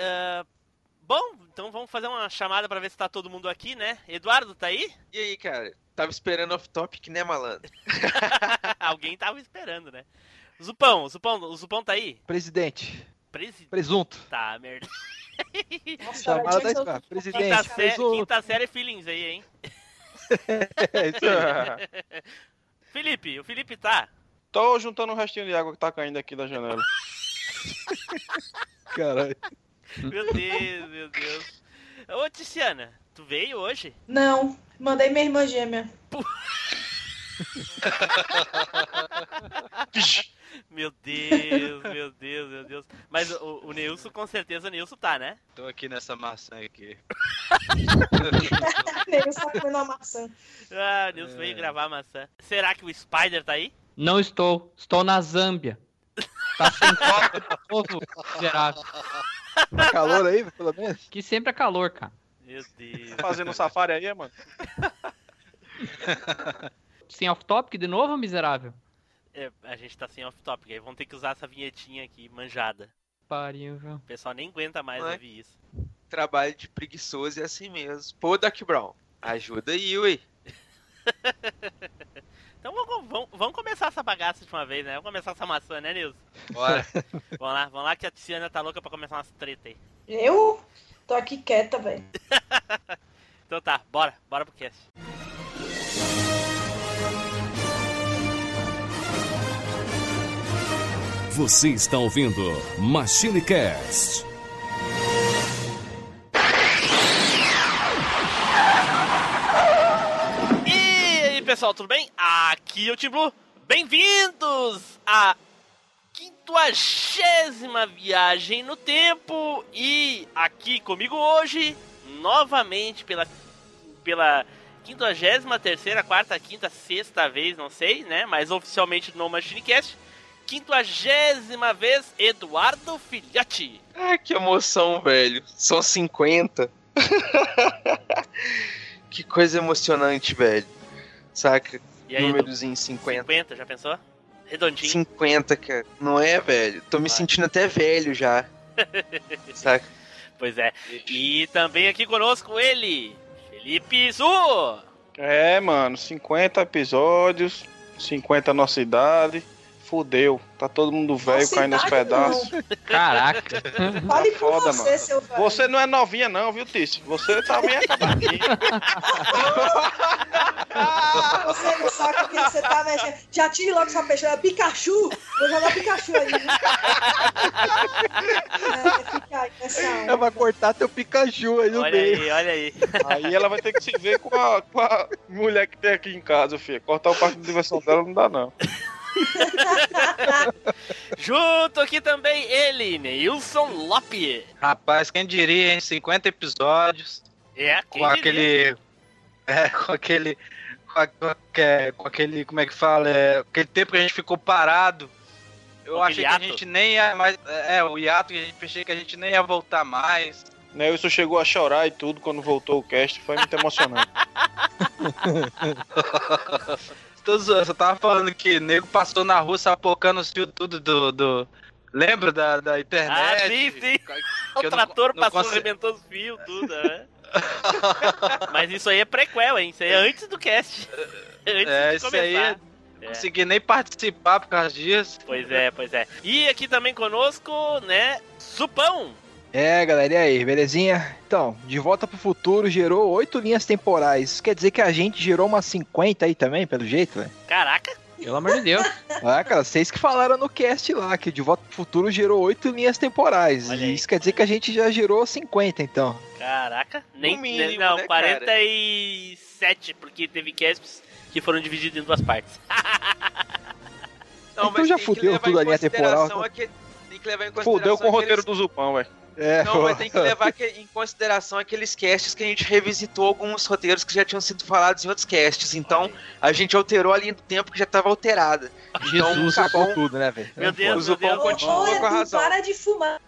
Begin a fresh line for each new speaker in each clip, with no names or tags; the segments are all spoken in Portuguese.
ah, bom, então vamos fazer uma chamada pra ver se tá todo mundo aqui, né? Eduardo, tá aí?
E aí, cara? Tava esperando off-topic, né, malandro?
Alguém tava esperando, né? Zupão, Zupão, o Zupão tá aí?
Presidente.
Presidente.
Presunto.
Tá, merda.
Nossa,
Chamada da Spa. Presidente.
Quinta série,
Presunto.
quinta série feelings aí, hein?
É isso aí.
Felipe, o Felipe tá.
Tô juntando um restinho de água que tá caindo aqui da janela.
Caralho.
Meu Deus, meu Deus. Ô, Tiziana, tu veio hoje?
Não, mandei minha irmã gêmea.
Meu Deus, meu Deus, meu Deus. Mas o, o Nilson, com certeza, o Nilson tá, né?
Tô aqui nessa maçã aqui.
Ele só comendo uma maçã.
Ah, Nilson veio gravar a maçã. Será que o Spider tá aí?
Não estou. Estou na Zâmbia. Tá sem copo de novo, miserável.
Tá calor aí, pelo menos?
Que sempre é calor, cara.
Meu Deus.
Fazendo um safari aí, mano.
Sem off-topic de novo, miserável?
É, a gente tá sem off-topic, aí vamos ter que usar essa vinhetinha aqui, manjada.
Pariu, viu?
O pessoal nem aguenta mais
Ué?
ouvir isso.
Trabalho de preguiçoso é assim mesmo. Pô, Doc Brown, ajuda aí, ué.
Então vamos, vamos, vamos começar essa bagaça de uma vez, né? Vamos começar essa maçã, né, Nilson?
Bora.
Vamos lá, vamos lá que a Tiziana tá louca pra começar umas treta aí.
Eu tô aqui quieta, velho.
Então tá, bora, bora pro cast.
Você está ouvindo Machine Cast.
Pessoal, tudo bem? Aqui é o Tim Blue. Bem-vindos à quinquagésima viagem no tempo. E aqui comigo hoje, novamente, pela, pela quinquagésima terceira, quarta, quinta, sexta vez, não sei, né? Mas oficialmente no Machinecast. Quinquagésima vez, Eduardo Filhote.
Ah, que emoção, velho. São 50. que coisa emocionante, velho. Saca?
E aí?
Númerozinho 50.
50, já pensou? Redondinho.
50, cara. Não é, velho? Tô me
Vai.
sentindo até velho já. Saca?
Pois é. E também aqui conosco ele, Felipe Zu.
É, mano, 50 episódios, 50 nossa idade. Fudeu. Tá todo mundo velho caindo aos pedaços.
Caraca.
Fale por
Foda,
você,
mano.
seu velho.
Você não é novinha, não, viu, Tício? Você tá bem acabadinho.
Ah, você não sabe o que você tá mexendo. Já tire logo essa peixeira. Pikachu! Vou jogar Pikachu aí. é,
Ela vai cortar teu Pikachu aí no
Olha
meio.
aí, olha aí.
Aí ela vai ter que se ver com a, com a mulher que tem aqui em casa, filho. Cortar o parque de diversão dela não dá, não.
Junto aqui também ele, Neilson Lope.
Rapaz, quem diria, hein? 50 episódios.
É,
com
diria?
aquele. É, com aquele. Com, a- com aquele. Como é que fala? É, aquele tempo que a gente ficou parado. Eu
Com
achei que a gente nem ia mais. É, o hiato que a gente achei que a gente nem ia voltar mais.
Nelson chegou a chorar e tudo quando voltou o cast. Foi muito emocionante.
Tô zoando, Você tava falando que o nego passou na rua sapocando os fios tudo do. do... Lembra da, da internet?
Ah, sim, sim. O
não-
trator
não
passou,
conse-
arrebentou os fios, tudo, né? Mas isso aí é prequel, hein? Isso aí é antes do cast. Antes
É,
de
isso
começar.
aí.
É.
Não consegui nem participar por causa disso.
Pois é, pois é. E aqui também conosco, né, Supão.
É, galera, e aí, belezinha? Então, De Volta pro Futuro gerou oito linhas temporais. Isso quer dizer que a gente gerou umas 50 aí também, pelo jeito, velho?
Caraca,
Pelo amor de Deus.
Ah, cara, vocês que falaram no cast lá que De Volta pro Futuro gerou oito linhas temporais. E isso quer dizer que a gente já gerou 50, então.
caraca. Nem,
mínimo,
não,
né,
47, porque teve casts que foram divididos em duas partes.
Não,
Então já
que
fudeu tudo a linha temporal.
consideração aquele- Tem que levar em consideração.
Fudeu com o roteiro
aqueles-
do Zupão, velho.
É,
Não, mas tem que levar em consideração aqueles casts que a gente revisitou alguns roteiros que já tinham sido falados em outros casts. Então, a gente alterou a linha do tempo que já estava alterada.
Jesus
Então,
sacou
Zupão-
tudo, né, velho?
Meu Deus,
O.
Ô,
continua com a razão.
para de fumar.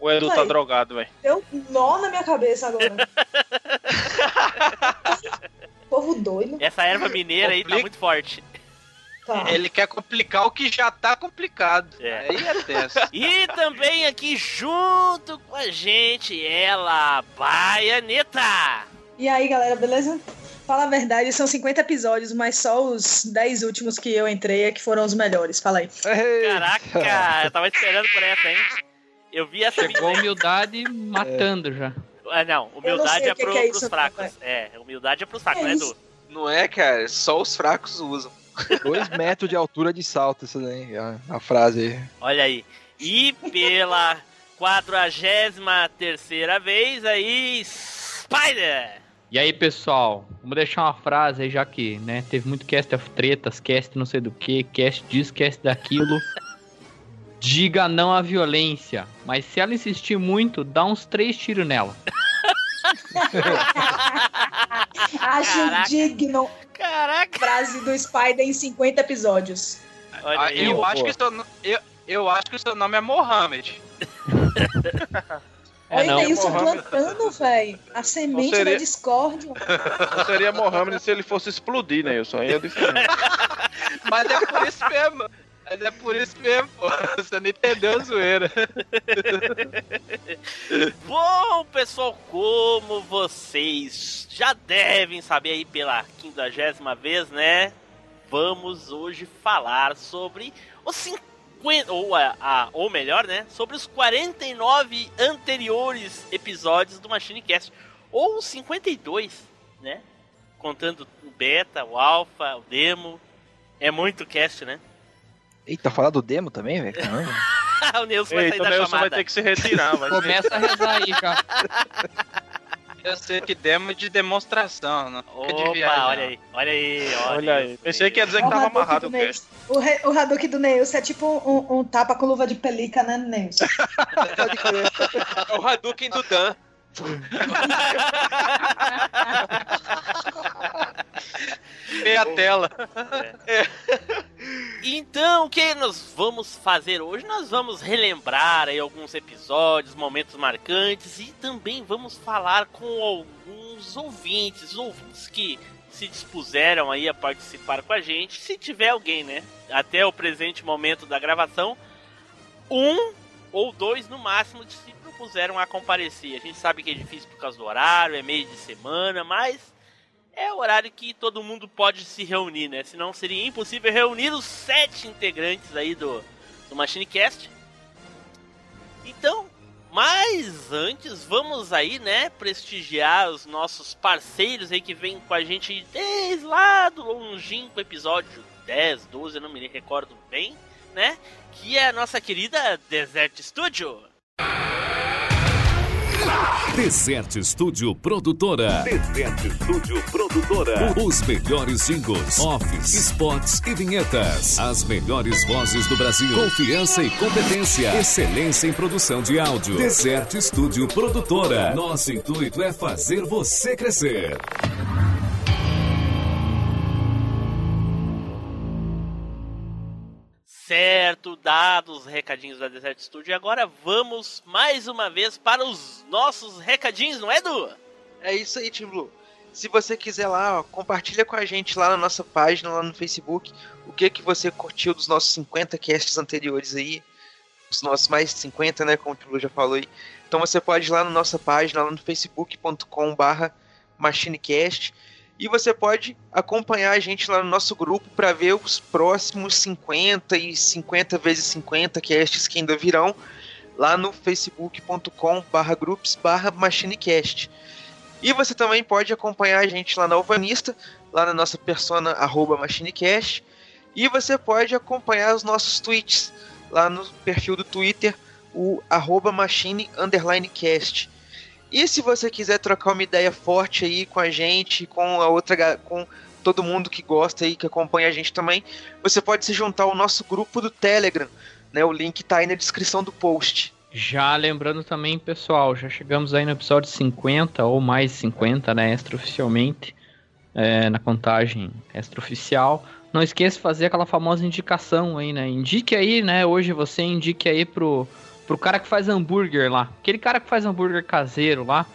O Edu tá drogado, velho.
Deu um nó na minha cabeça agora. Povo doido.
Essa erva mineira aí tá muito forte.
Tá.
Ele quer complicar o que já tá complicado.
É.
Aí é tenso.
E também aqui junto com a gente, ela, Baianeta.
E aí, galera, beleza? Fala a verdade, são 50 episódios, mas só os 10 últimos que eu entrei é que foram os melhores. Fala aí.
Caraca, eu tava esperando por essa, hein? Eu vi essa
Chegou humildade matando já.
Ah, não,
não
humildade
sei
é,
que
pro,
que é
pros
isso, não,
fracos. É, humildade é pros fracos,
É
né. Edu?
Não é, cara? Só os fracos usam.
Dois metros de altura de salto, isso daí, a, a frase aí.
Olha aí. E pela 43 vez aí, Spider!
E aí, pessoal, vamos deixar uma frase aí, já que, né, teve muito cast of tretas, cast não sei do que, cast disso, cast daquilo. Diga não à violência, mas se ela insistir muito, dá uns três tiros nela.
Acho
Caraca.
digno
Caraca!
frase do Spider em 50 episódios.
Olha
Ah,
aí.
eu, acho
pô.
que seu, eu, eu acho que o seu nome é Mohamed.
É,
Olha
não.
isso
Mohamed.
plantando, velho. A semente
seria-
da discórdia.
Não seria Mohamed se ele fosse explodir, né? Isso aí é diferente.
Mas é por isso mesmo. Mas é por isso mesmo, pô. Você não entendeu a zoeira.
Bom, pessoal, como vocês já devem saber aí pela quinquagésima vez, né? Vamos hoje falar sobre os 50, ou, a, a- ou melhor, né? Sobre os 49 anteriores episódios do Machine Cast. Ou os 52, né? Contando o beta, o alpha, o demo. É muito cast, né?
Eita, falar do demo também, velho? Caramba.
o Nelson vai sair
Eita,
da
Nelson vai
chamada.
ter que se retirar, vai.
Começa a rezar aí já.
Eu sei que demo de demonstração, não. fica de
Opa,
viagem,
olha aí, olha aí, olha,
Olha aí.
isso
Pensei que ia dizer que
O
tava
Hadouken
amarrado
do
o.
Neilson. O, re- o Hadouken do Neilson é tipo um, um tapa com luva de pelica, né, Neilson?
É o Hadouken do Dan.
Meia tela.
Então, o que nós vamos fazer hoje? Nós vamos relembrar aí alguns episódios, momentos marcantes e também vamos falar com alguns ouvintes, ouvintes que se dispuseram aí a participar com a gente. Se tiver alguém, né? Até o presente momento da gravação, um ou dois no máximo se propuseram a comparecer. A gente sabe que é difícil por causa do horário, é meio de semana, mas é o horário que todo mundo pode se reunir, né? Senão seria impossível reunir os sete integrantes aí do, do Machine Cast. Então, mas antes, vamos aí, né, prestigiar os nossos parceiros aí que vêm com a gente desde lá do longínquo episódio 10, 12, eu não me recordo bem, né? Que é a nossa querida Desert Studio.
Desert Studio Produtora. Desert Studio Produtora. Os melhores jingles, offs, spots e vinhetas. As melhores vozes do Brasil. Confiança e competência. Excelência em produção de áudio. Desert Studio Produtora. Nosso intuito é fazer você crescer.
Certo, dados os recadinhos da Desert Studio. E agora vamos mais uma vez para os nossos recadinhos, não é, Edu?
É isso aí, Team Blue. Se você quiser lá, ó, compartilha com a gente lá na nossa página, lá no Facebook, o que que você curtiu dos nossos 50 casts anteriores aí. Os nossos mais de 50, né? Como o Team Blue já falou aí. Então você pode ir lá na nossa página, lá no facebook.com barra machinecast. E você pode acompanhar a gente lá no nosso grupo para ver os próximos 50 e 50 vezes 50 casts que ainda virão lá no facebook.com barra groups barra machinecast. E você também pode acompanhar a gente lá na Alvanista, lá na nossa persona arroba machinecast. E você pode acompanhar os nossos tweets lá no perfil do Twitter, o arroba machine underline cast. E se você quiser trocar uma ideia forte aí com a gente, com a outra com todo mundo que gosta aí, que acompanha a gente também, você pode se juntar ao nosso grupo do Telegram, né? O link tá aí na descrição do post.
Já lembrando também, pessoal, já chegamos aí no episódio 50 ou mais 50, né, extraoficialmente, é, na contagem extraoficial. Não esqueça de fazer aquela famosa indicação aí, né? Indique aí, né? Hoje você indique aí pro, pro cara que faz hambúrguer lá. Aquele cara que faz hambúrguer caseiro lá.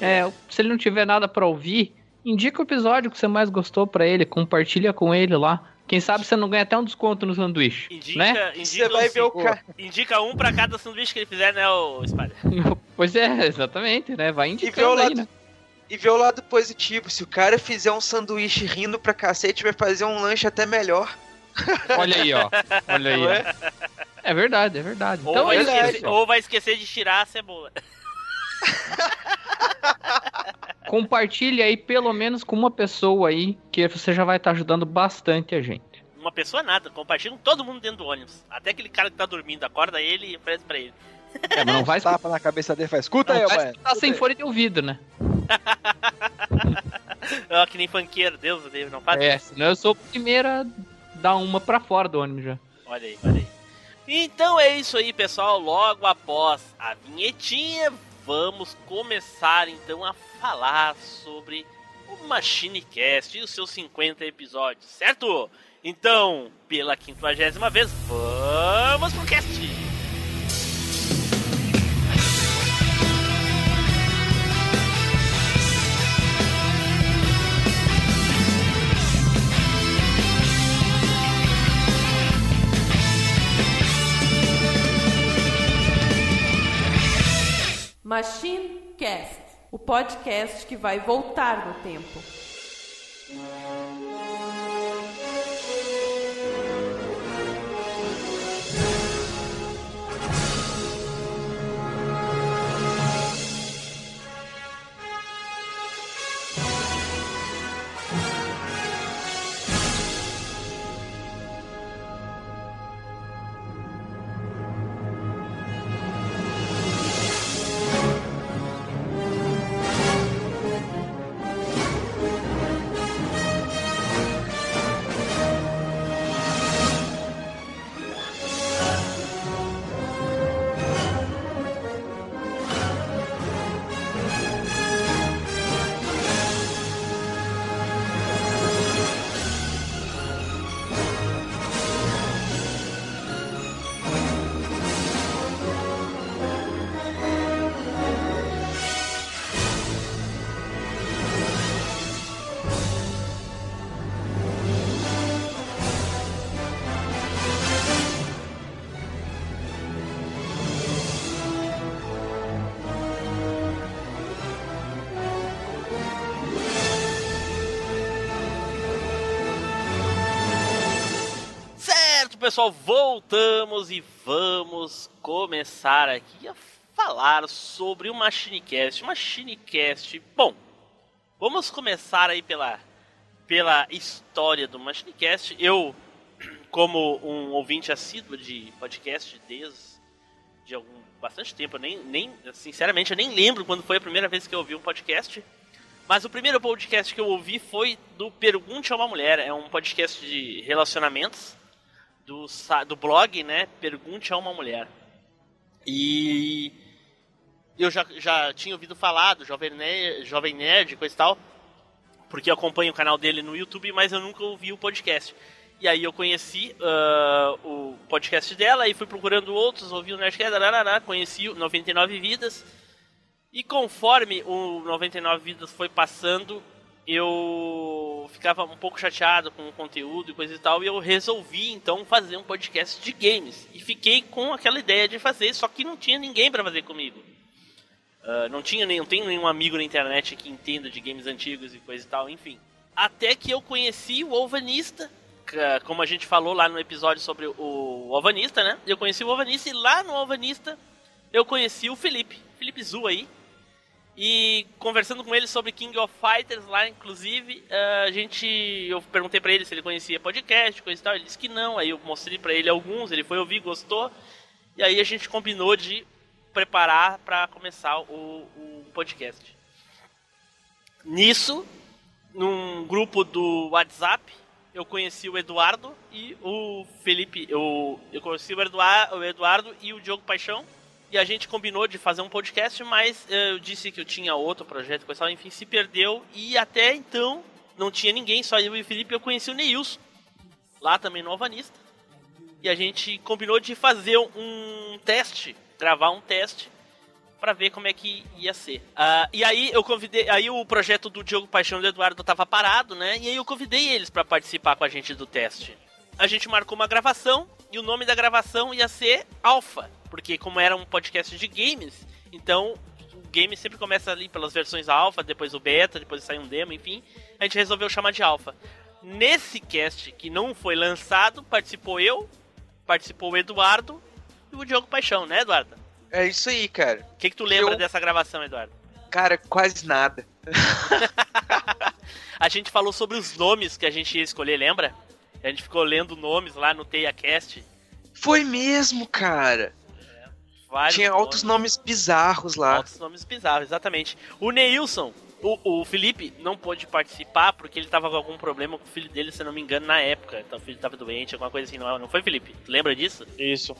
É, se ele não tiver nada pra ouvir, indica o episódio que você mais gostou pra ele, compartilha com ele lá. Quem sabe você não ganha até um desconto no sanduíche,
Indica,
né?
indica,
Você vai
um,
ver o cara.
indica um pra cada sanduíche que ele fizer, né, o Spider?
Pois é, exatamente, né? Vai
E
indicando aí,
lado,
né?
e ver o lado positivo. Se o cara fizer um sanduíche rindo pra cacete, vai fazer um lanche até melhor.
Olha aí, ó. Olha aí,
Não
ó.
É?
É verdade, é verdade.
Ou,
Então
vai
é isso,
esquecer, ou vai esquecer de tirar a cebola.
Compartilhe aí pelo menos com uma pessoa aí, que você já vai estar ajudando bastante a gente.
Uma pessoa nada, compartilha com todo mundo dentro do ônibus. Até aquele cara que tá dormindo, acorda ele e oferece pra ele.
É, mas não vai escutar,
Tapa na cabeça dele faz, escuta aí,
não
ô
vai
mano.
escutar sem fone de ouvido, né?
Ó, que nem funkeiro, Deus do Deus, não faz
É, senão eu sou o primeiro a dar uma pra fora do ônibus já.
Olha aí, olha aí. Então é isso aí, pessoal. Logo após a vinhetinha, vamos começar então a falar sobre o MachineCast e os seus 50 episódios, certo? Então, pela quinquagésima vez, vamos pro cast!
Machine Cast, o podcast que vai voltar no tempo.
Pessoal, voltamos e vamos começar aqui a falar sobre o MachineCast. MachineCast, bom, vamos começar aí pela, pela história do MachineCast. Eu, como um ouvinte assíduo de podcast desde de algum bastante tempo, nem, nem sinceramente eu nem lembro quando foi a primeira vez que eu ouvi um podcast. Mas o primeiro podcast que eu ouvi foi do Pergunte a uma Mulher, é um podcast de relacionamentos do, do blog, né? Pergunte a uma Mulher. E eu já, já tinha ouvido falar do Jovem Nerd, Jovem Nerd, coisa e tal, porque eu acompanho o canal dele no YouTube, mas eu nunca ouvi o podcast. E aí eu conheci ah, o podcast dela e fui procurando outros, ouvi o Nerdcast, conheci o 99 Vidas. E conforme o 99 Vidas foi passando, eu ficava um pouco chateado com o conteúdo e coisa e tal, e eu resolvi então fazer um podcast de games. E fiquei com aquela ideia de fazer, só que não tinha ninguém para fazer comigo. Ah, não tinha nem, não tenho nenhum amigo na internet que entenda de games antigos e coisa e tal, enfim. Até que eu conheci o Alvanista, ca- como a gente falou lá no episódio sobre o Alvanista, né? Eu conheci o Alvanista e lá no Alvanista eu conheci o Felipe, Felipe Zu aí. E conversando com ele sobre King of Fighters lá, inclusive, eh, a gente. Eu perguntei pra ele se ele conhecia podcast, coisa e tal. Ele disse que não. Aí eu mostrei pra ele alguns, ele foi ouvir, gostou. E aí a gente combinou de preparar pra começar o, o podcast. Nisso, num grupo do WhatsApp, eu conheci o Eduardo e o Felipe. Eu, eu conheci o Eduardo, o Eduardo e o Diogo Paixão. E a gente combinou de fazer um podcast, mas eh, eu disse que eu tinha outro projeto, tal, enfim, se perdeu. E até então não tinha ninguém, só eu e o Felipe. Eu conheci o Neilson, lá também no Alvanista. E a gente combinou de fazer um teste, gravar um teste, pra ver como é que ia ser. Ah, e aí eu convidei, aí o projeto do Diogo Paixão e do Eduardo tava parado, né? E aí eu convidei eles pra participar com a gente do teste. A gente marcou uma gravação e o nome da gravação ia ser Alpha, porque como era um podcast de games, então o game sempre começa ali pelas versões alpha, depois o beta, depois sai um demo, enfim. A gente resolveu chamar de alpha. Nesse cast que não foi lançado, participou eu, participou o Eduardo e o Diogo Paixão, né, Eduardo?
É isso aí, cara.
O que, que tu lembra
Eu-
dessa gravação, Eduardo?
Cara, quase nada.
A gente falou sobre os nomes que a gente ia escolher, lembra? A gente ficou lendo nomes lá no TeiaCast.
Foi mesmo, cara.
Vários
Tinha outros nomes bizarros lá.
Altos nomes bizarros, exatamente. O Neilson, o, o Felipe, não pôde participar porque ele tava com algum problema com o filho dele, se eu não me engano, na época. Então o filho tava doente, alguma coisa assim, não, não foi, Felipe? Tu lembra disso?
Isso.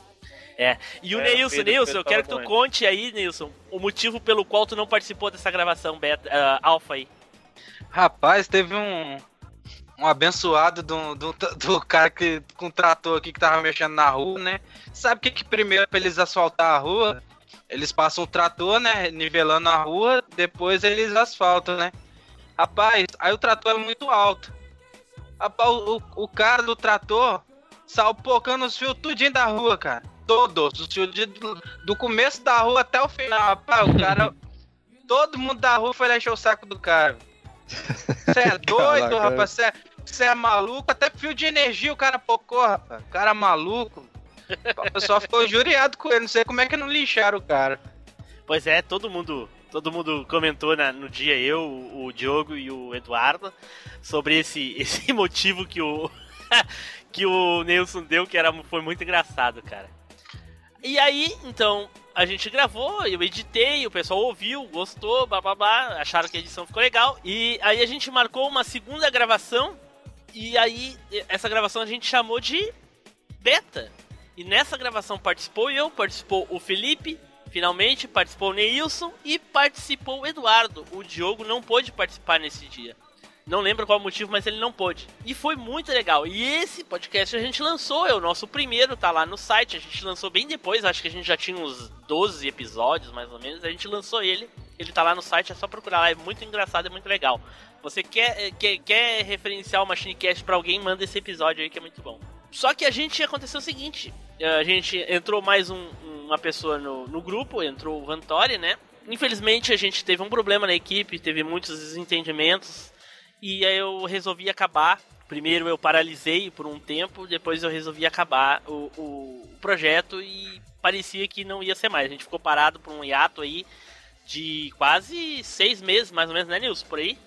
É. E o
É,
Neilson,
Pedro-
Neilson,
Pedro
eu quero que tu
doente.
conte aí, Neilson, o motivo pelo qual tu não participou dessa gravação beta, ah, alfa aí.
Rapaz, teve um. Um abençoado do, do, do cara que contratou aqui que tava mexendo na rua, né? Sabe o que, que primeiro pra eles asfaltar a rua? Eles passam o trator, né? Nivelando a rua, depois eles asfaltam, né? Rapaz, aí o trator é muito alto. Rapaz, o, o, cara do trator saiu pocando os fios tudinho da rua, cara. Todos, os fios de- do, do começo da rua até o final. Rapaz, o cara. Todo mundo da rua foi lá encher o saco do cara. Você é doido,
Caraca.
rapaz? Você é, é maluco? Até fio de energia o cara pocou, rapaz. O cara é maluco. O pessoal ficou juriado com ele. Não sei como é que não lixaram o cara.
Pois é, todo mundo, todo mundo comentou na- no dia, eu, o, o Diogo e o Eduardo, sobre esse, esse motivo que o que o Nilson deu, que era, foi muito engraçado, cara. E aí, então, a gente gravou, eu editei, o pessoal ouviu, gostou, blá, acharam que a edição ficou legal. E aí a gente marcou uma segunda gravação, e aí essa gravação a gente chamou de beta. E nessa gravação participou eu, participou o Felipe, finalmente, participou o Neilson e participou o Eduardo. O Diogo não pôde participar nesse dia. Não lembro qual o motivo, mas ele não pôde. E foi muito legal. E esse podcast a gente lançou, é o nosso primeiro, tá lá no site. A gente lançou bem depois, acho que a gente já tinha uns 12 episódios, mais ou menos. A gente lançou ele. Ele tá lá no site, é só procurar lá. É muito engraçado, é muito legal. Você quer, eh, quer, quer referenciar o Machinecast pra alguém, manda esse episódio aí que é muito bom. Só que a gente aconteceu o seguinte: eh, a gente entrou mais um- uma pessoa no, no grupo, entrou o Vantori, né? Infelizmente a gente teve um problema na equipe, teve muitos desentendimentos. E aí eu resolvi acabar. Primeiro eu paralisei por um tempo, depois eu resolvi acabar o, o- o projeto e parecia que não ia ser mais. A gente ficou parado por um hiato aí de quase seis meses, mais ou menos, né, Nilson? Por aí?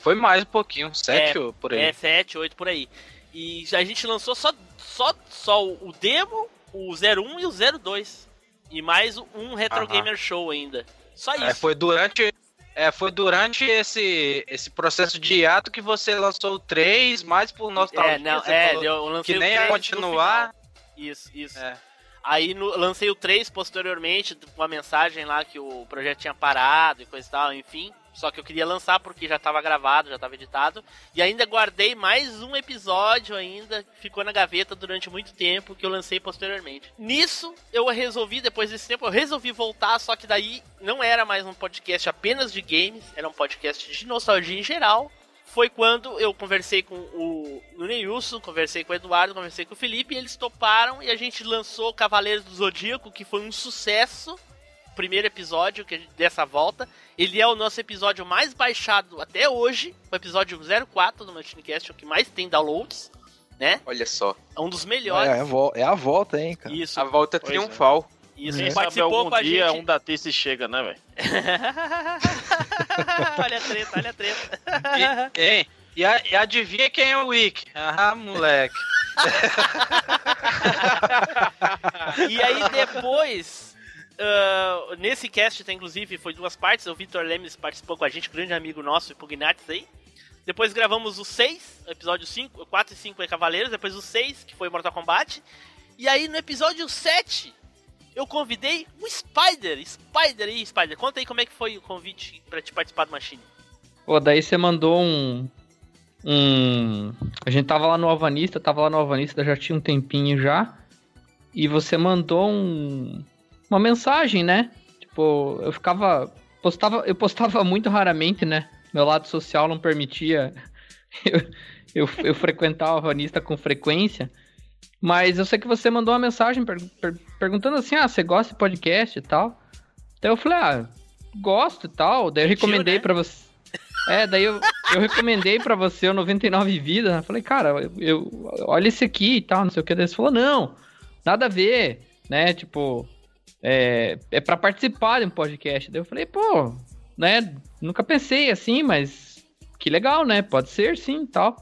Foi mais um pouquinho, sete ou por aí.
É, 7, 8 por aí. E a gente lançou só, só, só o demo, o 01 e o 02. E mais um Retro
Aham.
Gamer Show ainda. Só isso.
É, foi durante. É, foi durante esse, esse processo de hiato que você lançou o 3, mais por nostalgia.
É, não, é, eu lancei
que
o
nem ia
3 no
continuar.
Isso, isso.
É.
Aí no- lancei o 3 posteriormente, com uma mensagem lá que o projeto tinha parado e coisa e tal, enfim. Só que eu queria lançar porque já tava gravado, já tava editado. E ainda guardei mais um episódio ainda, ficou na gaveta durante muito tempo, que eu lancei posteriormente. Nisso, eu resolvi, depois desse tempo, eu resolvi voltar, só que daí não era mais um podcast apenas de games, era um podcast de nostalgia em geral. Foi quando eu conversei com o, o Neilson, conversei com o Eduardo, conversei com o Felipe, e eles toparam e a gente lançou Cavaleiros do Zodíaco, que foi um sucesso. Primeiro episódio que gente- dessa volta. Ele é o nosso episódio mais baixado até hoje. O episódio 04 do Machinecast, o que mais tem downloads, né?
Olha só.
É um dos
É,
melhores.
é é a volta, hein, cara.
Isso,
A volta
Pois
triunfal.
isso.
Quem
E
sabe
participou
algum
com a
dia
gente.
um datice chega, né, velho?
olha a treta, olha a treta.
E, hein? E, a- e adivinha quem é o Wick? Ah, moleque.
E aí depois, ah, nesse cast tem inclusive, foi duas partes, o Vitor Lemes participou com a gente, grande amigo nosso, Pugnatis aí. Depois gravamos o 6, episódio 5, 4 e 5 é Cavaleiros, depois o 6, que foi Mortal Kombat. E aí no episódio 7, eu convidei o Spider, Spider aí, Spider. Conta aí como é que foi o convite pra te participar do Machine.
Pô, daí você mandou um. Um. A gente tava lá no Alvanista, tava lá no Alvanista já tinha um tempinho já. E você mandou um. Uma mensagem, né? tipo, eu ficava. Postava, eu postava muito raramente, né? Meu lado social não permitia eu, eu, eu frequentar a Vanista com frequência. Mas eu sei que você mandou uma mensagem per, per, perguntando assim: ah, você gosta de podcast e tal? Daí eu falei: ah, gosto e tal. Daí eu recomendei
né?
pra você. É, daí eu, eu recomendei pra você o 99 Vidas. Eu falei, cara, eu, eu- olha esse aqui e tal, não sei o que. Daí você falou: não, nada a ver, né? Tipo, é, é pra participar de um podcast. Daí eu falei: pô, né? Nunca pensei assim, mas que legal, né? Pode ser sim tal.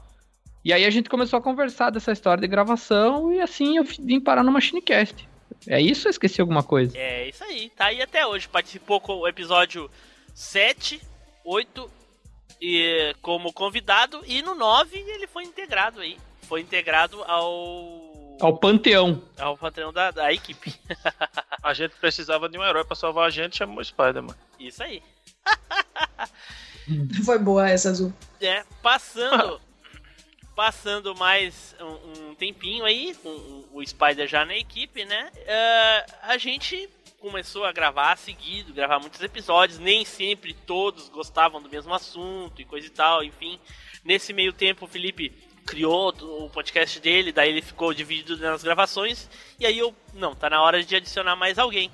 E aí a gente começou a conversar dessa história de gravação e assim eu vim parar no Machinecast. É isso ou esqueci alguma coisa?
É isso aí, tá aí até hoje. Participou com o episódio 7, 8 e, como convidado. E no 9 ele foi integrado aí. Foi integrado ao.
Ao Panteão.
ao patrão da, da equipe.
A gente precisava de um herói pra salvar a gente, chamou o Spider-Man.
Isso aí.
Foi boa essa, Azul.
É, passando. passando mais um, um tempinho aí, com o- o Spider já na equipe, né? é, a gente começou a gravar seguido, gravar muitos episódios. Nem sempre todos gostavam do mesmo assunto e coisa e tal, enfim. Nesse meio tempo, o Felipe criou o podcast dele, daí ele ficou dividido nas gravações. E aí eu, não, tá na hora de adicionar mais alguém.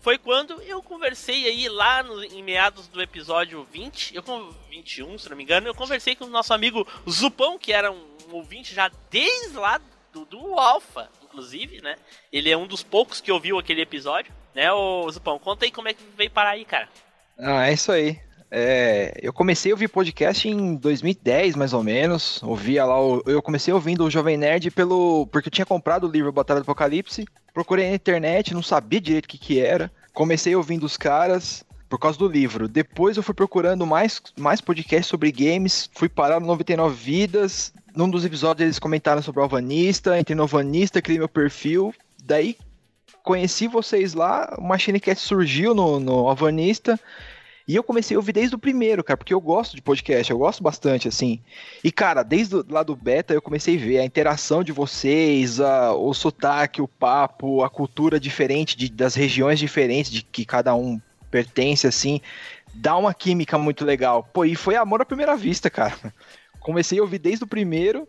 Foi quando eu conversei aí lá no- em meados do episódio 20, eu com 21, se não me engano, eu conversei com o nosso amigo Zupão, que era um ouvinte já desde lá do, do Alpha, inclusive, né? Ele é um dos poucos que ouviu aquele episódio, né, ô Zupão? Conta aí como é que veio parar aí, cara.
Ah, é isso aí. É, eu comecei a ouvir podcast em 2010, mais ou menos. Ouvia lá, eu comecei ouvindo o Jovem Nerd pelo, porque eu tinha comprado o livro Batalha do Apocalipse. Procurei na internet, não sabia direito o que, que era. Comecei ouvindo os caras por causa do livro. Depois eu fui procurando mais, mais podcasts sobre games. Fui parar no 99 Vidas. Num dos episódios eles comentaram sobre o Alvanista. Entrei no Alvanista, criei meu perfil. Daí conheci vocês lá. O Machinecast surgiu no, no Alvanista. E eu comecei a ouvir desde o primeiro, cara, porque eu gosto de podcast, eu gosto bastante, assim. E, cara, desde lá do beta eu comecei a ver a interação de vocês, a- o sotaque, o papo, a cultura diferente de- das regiões diferentes de que cada um pertence, assim. Dá uma química muito legal. Pô, e foi amor à primeira vista, cara. Comecei a ouvir desde o primeiro,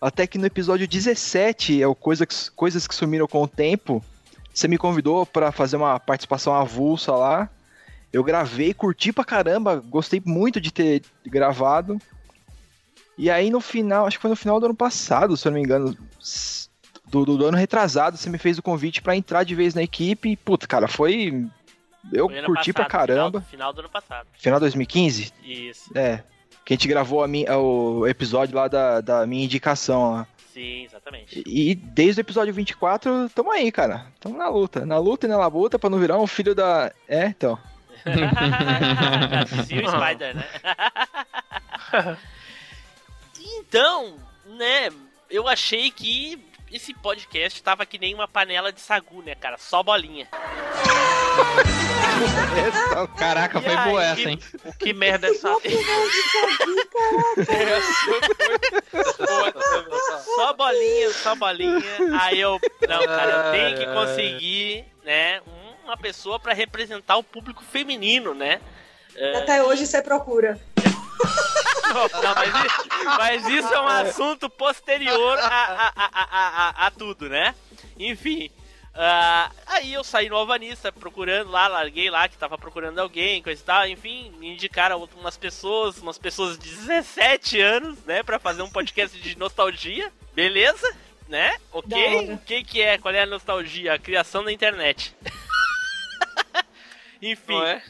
até que no episódio 17, é o Coisa que- Coisas que Sumiram com o Tempo, você me convidou pra fazer uma participação avulsa lá. Eu gravei, curti pra caramba, gostei muito de ter gravado. E aí no final, acho que foi no final do ano passado, se eu não me engano, do, do, do ano retrasado, você me fez o convite pra entrar de vez na equipe. E, puta, cara, foi. Eu
Foi
curti pra
passado,
caramba.
Final, final do ano passado.
Final 2015?
Isso,
É. Que a gente gravou a minha, o episódio lá da, da minha indicação lá.
sim, exatamente.
E desde o episódio 24, tamo aí, cara. Tamo na luta. Na luta e na labuta pra não virar um filho da. É, então.
Sim, o Spider, né? então, né, eu achei que esse podcast tava que nem uma panela de sagu, né, cara? Só bolinha.
Caraca,
E
foi
aí?
boa essa, hein?
O que merda é essa?
Só bolinha, só bolinha. Aí eu, não, cara, eu tenho que conseguir, né, uma pessoa pra representar o público feminino, né? É,
Até hoje você procura.
Não, mas, i- mas isso é um assunto posterior a, a, a, a, tudo, né? Enfim. ah, aí eu saí no Alvanista procurando lá, larguei lá que tava procurando alguém, coisa e tal, enfim, me indicaram umas pessoas, umas pessoas de 17 anos, né, pra fazer um podcast de nostalgia, beleza? Né? Ok? O que que é? Qual é a nostalgia? A criação da internet. Enfim.
Não é?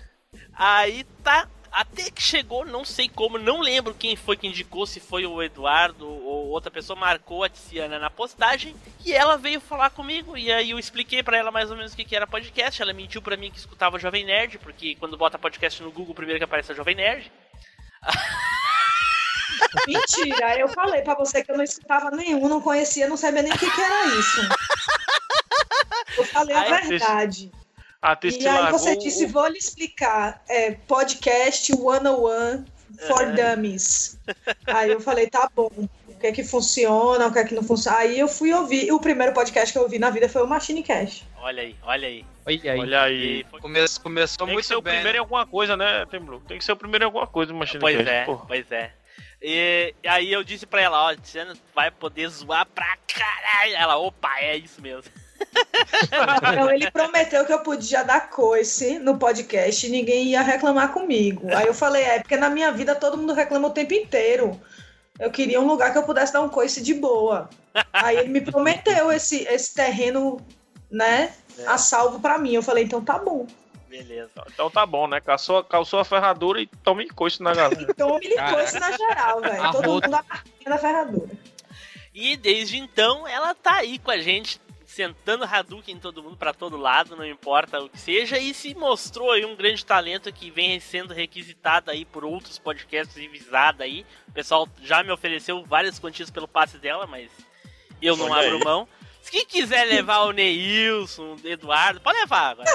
Aí tá. Até que chegou, não sei como, não lembro quem foi que indicou, se foi o Eduardo ou outra pessoa, marcou a Tiziana na postagem e ela veio falar comigo. E aí eu expliquei pra ela mais ou menos o que, que era podcast. Ela mentiu pra mim que escutava Jovem Nerd, porque quando bota podcast no Google, primeiro que aparece é Jovem Nerd.
Mentira, eu falei pra você que eu não escutava nenhum, não conhecia, não sabia nem o que, que era isso. Eu falei a verdade.
A
E aí você
o-
disse, vou lhe explicar. É podcast 101 for dummies. Aí eu falei, tá bom. que é que funciona, o que é que não funciona. Aí eu fui ouvir. O primeiro podcast que eu ouvi na vida foi o Machine Cash.
Olha aí, olha aí.
Olha aí.
Olha aí.
E foi-
Come- começou
Tem que
muito
ser o
bem.
primeiro em
né?
alguma coisa, né, Temblu? Tem que ser o primeiro em alguma coisa, Machine
Pois
Cast,
é,
porra.
pois é. E, e aí eu disse pra ela, ó, você vai poder zoar pra caralho. Ela, opa, é isso mesmo.
Então ele prometeu que eu podia dar coice no podcast e ninguém ia reclamar comigo. Aí eu falei, é, porque na minha vida todo mundo reclama o tempo inteiro. Eu queria um lugar que eu pudesse dar um coice de boa. Aí ele me prometeu esse, esse terreno, né, a salvo pra mim. Eu falei, então tá bom.
Beleza.
Então tá bom, né? Calçou, calçou a ferradura e tome coice na galera.
Então me
Caraca.
coice na geral, velho. Todo mundo na marquinha da ferradura.
E desde então ela tá aí com a gente, sentando Hadouken em todo mundo, pra todo lado, não importa o que seja, e se mostrou aí um grande talento que vem sendo requisitado aí por outros podcasts e visado aí. O pessoal já me ofereceu várias quantias pelo passe dela, mas eu não
Olha
abro
aí.
mão. Se quem quiser levar o Neilson, o Eduardo, pode levar agora.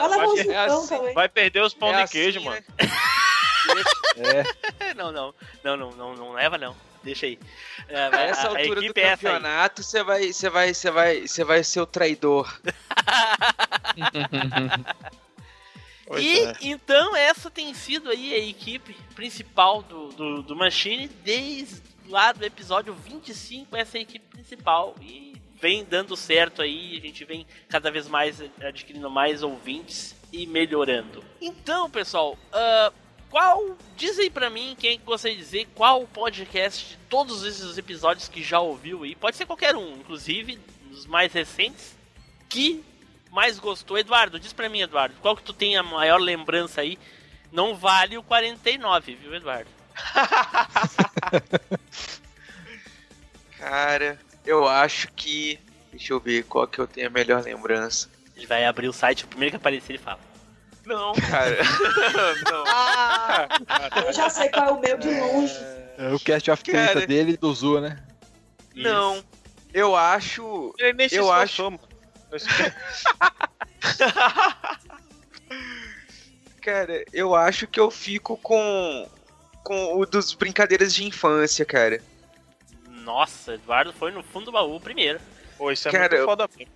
Mas
o
é
assim.
Vai perder os pão
É
de
assim,
queijo,
né?
mano.
É,
não, não, não, não, não, não leva não. Deixa aí. É,
A essa
a- a
altura do
é
campeonato, você vai, você vai, você vai, você vai ser o traidor.
E
é.
então essa tem sido aí a equipe principal do, do, do Machine desde lá do episódio 25, essa é a equipe principal e vem dando certo aí, a gente vem cada vez mais adquirindo mais ouvintes e melhorando. Então, pessoal, ah, qual diz aí pra mim quem gostaria de dizer qual podcast de todos esses episódios que já ouviu aí, pode ser qualquer um, inclusive os mais recentes, que mais gostou. Eduardo, diz pra mim, Eduardo, qual que tu tem a maior lembrança aí? Não vale o 49, viu, Eduardo?
Cara, eu acho que. Deixa eu ver qual que eu tenho a melhor lembrança.
Ele vai abrir o site, o primeiro que aparecer ele fala.
Não, cara. não.
Eu já sei qual é o meu de longe.
é o cast of
Cara.
30 dele e do Zua, né?
Não. Eu acho.
Ele nem se
Eu
mano. Esse-
Cara, eu acho que eu fico com. Com o dos brincadeiras de infância, cara.
Nossa, Eduardo foi no fundo do baú primeiro.
Pô, isso é
Cara,
muito
eu-
foda velho.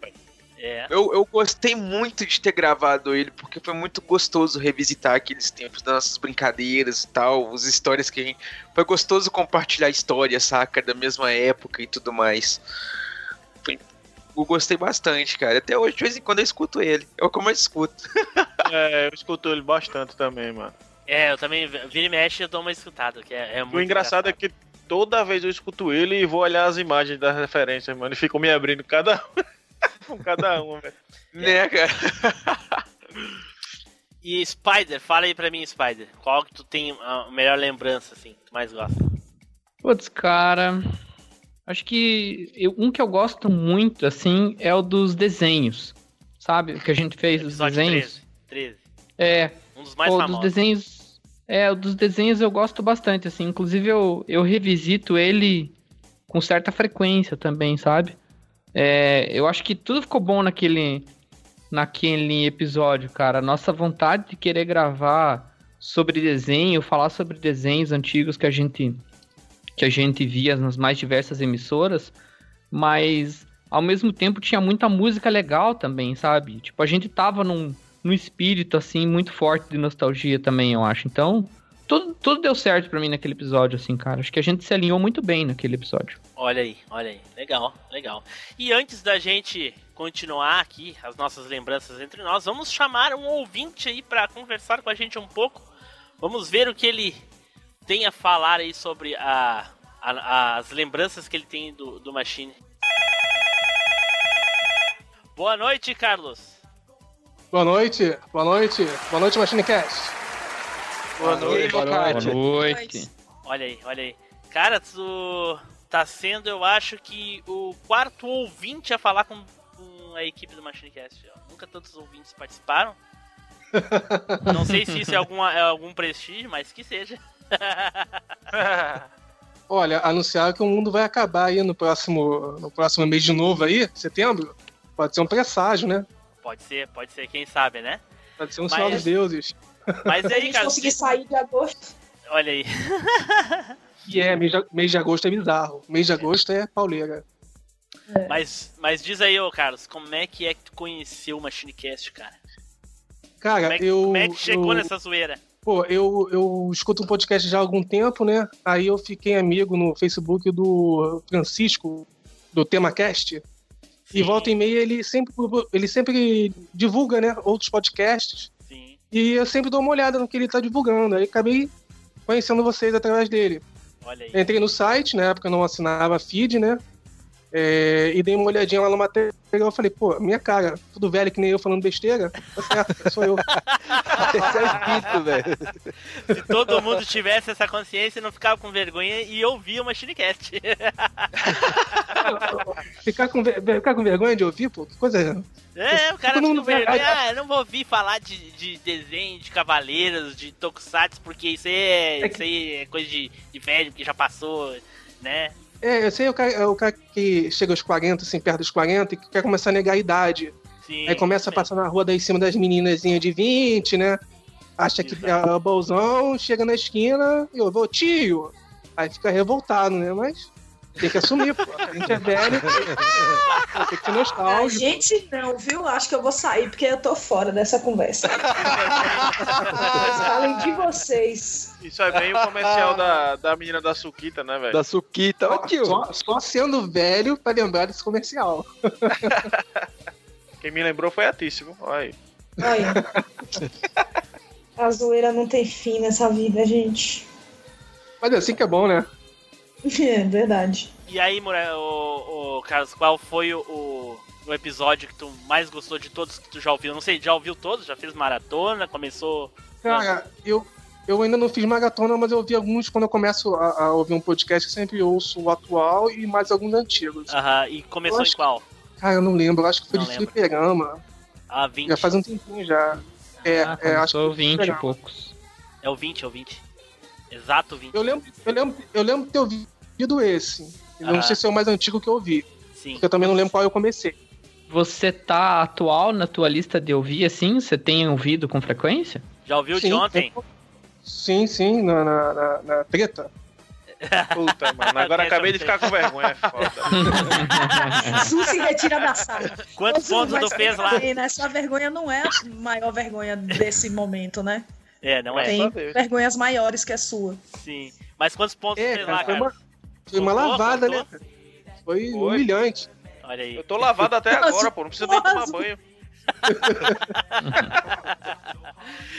É.
Eu, eu gostei muito de ter gravado ele, porque foi muito gostoso revisitar aqueles tempos das nossas brincadeiras e tal, as histórias que a gente. Foi gostoso compartilhar histórias, saca? Da mesma época e tudo mais. Foi- Eu gostei bastante, cara. Até hoje, de vez em quando, eu escuto ele. É o que eu mais escuto.
É, eu escuto ele bastante também, mano.
É, eu também, vira e mexe, eu dou uma escutada, que é, é muito
o engraçado é que toda vez eu escuto ele e vou olhar as imagens das referências, mano. E fico me abrindo cada com cada uma, velho.
Né, cara?
E Spider, fala aí pra mim, Spider. Qual que tu tem a melhor lembrança, assim, que tu mais gosta?
Putz, cara. Acho que eu- um que eu gosto muito, assim, é o dos desenhos. Sabe? O que a gente fez dos
Episódio
desenhos.
13. 13.
É,
Um dos mais
Pô,
famosos.
dos desenhos. É, o dos desenhos eu gosto bastante, assim. Inclusive eu, eu revisito ele com certa frequência também, sabe? É, eu acho que tudo ficou bom naquele, naquele episódio, cara. Nossa vontade de querer gravar sobre desenho, falar sobre desenhos antigos que a gente que a gente via nas mais diversas emissoras, mas ao mesmo tempo tinha muita música legal também, sabe? Tipo, a gente tava num, num espírito assim muito forte de nostalgia também, eu acho. Então, tudo, tudo deu certo pra mim naquele episódio, assim, cara. Acho que a gente se alinhou muito bem naquele episódio.
Olha aí, olha aí. Legal, legal. E antes da gente continuar aqui as nossas lembranças entre nós, vamos chamar um ouvinte aí pra conversar com a gente um pouco. Vamos ver o que ele tem a falar aí sobre a, a- as lembranças que ele tem do, do Machine. Boa noite, Carlos.
Boa noite, boa noite, boa noite, Machine Cast.
Boa noite,
boa noite.
noite.
Olha aí, olha aí. Cara, tu tá sendo, eu acho que o quarto ouvinte a falar com, com a equipe do Machinecast. ó. Nunca tantos ouvintes participaram. Não sei se isso é, alguma, é algum prestígio, mas que seja.
Olha, anunciaram que o mundo vai acabar aí no próximo, no próximo mês de novo aí, setembro. Pode ser um presságio, né?
Pode ser, pode ser, quem sabe, né?
Pode ser um
Mas-
sinal dos deuses.
Mas
a
aí,
gente
cara,
conseguir sair de agosto.
olha aí.
E é, mês de, mês de agosto é bizarro. Mês de agosto é pauleira.
Mas, mas diz aí, ô Carlos, como é que é que tu conheceu o MachineCast, cara?
Cara,
Como é que,
eu.
como é que chegou
eu-
nessa zoeira?
Pô, eu, eu escuto um podcast já há algum tempo, né? Aí eu fiquei amigo no Facebook do Francisco, do TemaCast. E
Sim.
volta e meia ele sempre, ele sempre divulga, né? Outros podcasts. E eu sempre dou uma olhada no que ele tá divulgando. Aí acabei conhecendo vocês através dele.
Olha aí.
Entrei no site, na época eu não assinava feed, né? É, e dei uma olhadinha lá no material. Eu falei, pô, minha cara, tudo velho que nem eu falando besteira, tá certo, sou eu.
Esse é o espírito, velho.
Se todo mundo tivesse essa consciência, não ficava com vergonha e ouvia o MachineCast.
Ficar com, ver- ficar com vergonha de ouvir, pô, que coisa.
É, o cara fica com vergonha. Ah, eu não vou ouvir falar de, de desenho, de cavaleiros, de tokusatsu, porque isso aí é,
É que-
isso aí é coisa de, de velho que já passou, né?
É, eu sei o cara, é o cara que chega aos 40, assim, perto dos 40, e que quer começar a negar a idade.
Sim,
Aí começa a
isso
passar na rua daí em cima das meninazinhas de 20, né? Acha que é o bolzão, chega na esquina e eu vou, tio! Aí fica revoltado, né? Mas tem que assumir, pô. A gente é velho, tem que ser
A
nostálgico.
gente não, viu? Acho que eu vou sair porque eu tô fora dessa conversa. Falem de vocês.
Isso é bem o comercial da, da menina da Suquita, né, velho?
Da Suquita. Ô, tio.
Só, só sendo velho pra lembrar desse comercial.
Quem me lembrou foi a Tíssimo. Olha aí.
Aí. A zoeira não tem fim nessa vida, gente.
Mas é assim que é bom, né?
É verdade.
E aí, Mura, o, o Carlos, qual foi o, o, o episódio que tu mais gostou de todos que tu já ouviu? Não sei, já ouviu todos? Já fez maratona? Começou.
Cara, eu, eu ainda não fiz maratona, mas eu ouvi alguns quando eu começo a, a ouvir um podcast, eu sempre ouço o atual e mais alguns antigos.
Aham, e começou em qual?
Cara, eu não lembro, eu acho que foi
Não
de
lembro.
fliperama.
Ah, 20.
Já faz um tempinho já. É,
Ah,
é, acho que
começou 20 e poucos.
É o 20, é o 20. Exato 20.
Eu lembro, eu lembro, eu lembro de ter ouvido esse. Eu
Ah.
não sei se é o mais antigo que eu ouvi.
Sim.
Porque eu também não lembro qual eu comecei.
Você tá atual na tua lista de ouvir assim? Você tem ouvido com frequência?
Já ouviu de
Sim,
ontem?
Sim, sim, na, na, na, na treta.
Puta, mano. Agora acabei de ficar com vergonha. É foda.
Su se retira da sala.
Quantos pontos tu fez lá?
né? Sua vergonha não é a maior vergonha desse momento, né?
É, não é?
Tem vergonhas maiores que a sua.
Sim. Mas quantos pontos
É,
fez
cara,
lá,
foi
cara?
uma, foi uma lavada, né? Foi,
Foi.
humilhante.
Olha aí.
Eu tô lavado até agora, pô. Não precisa nem tomar banho.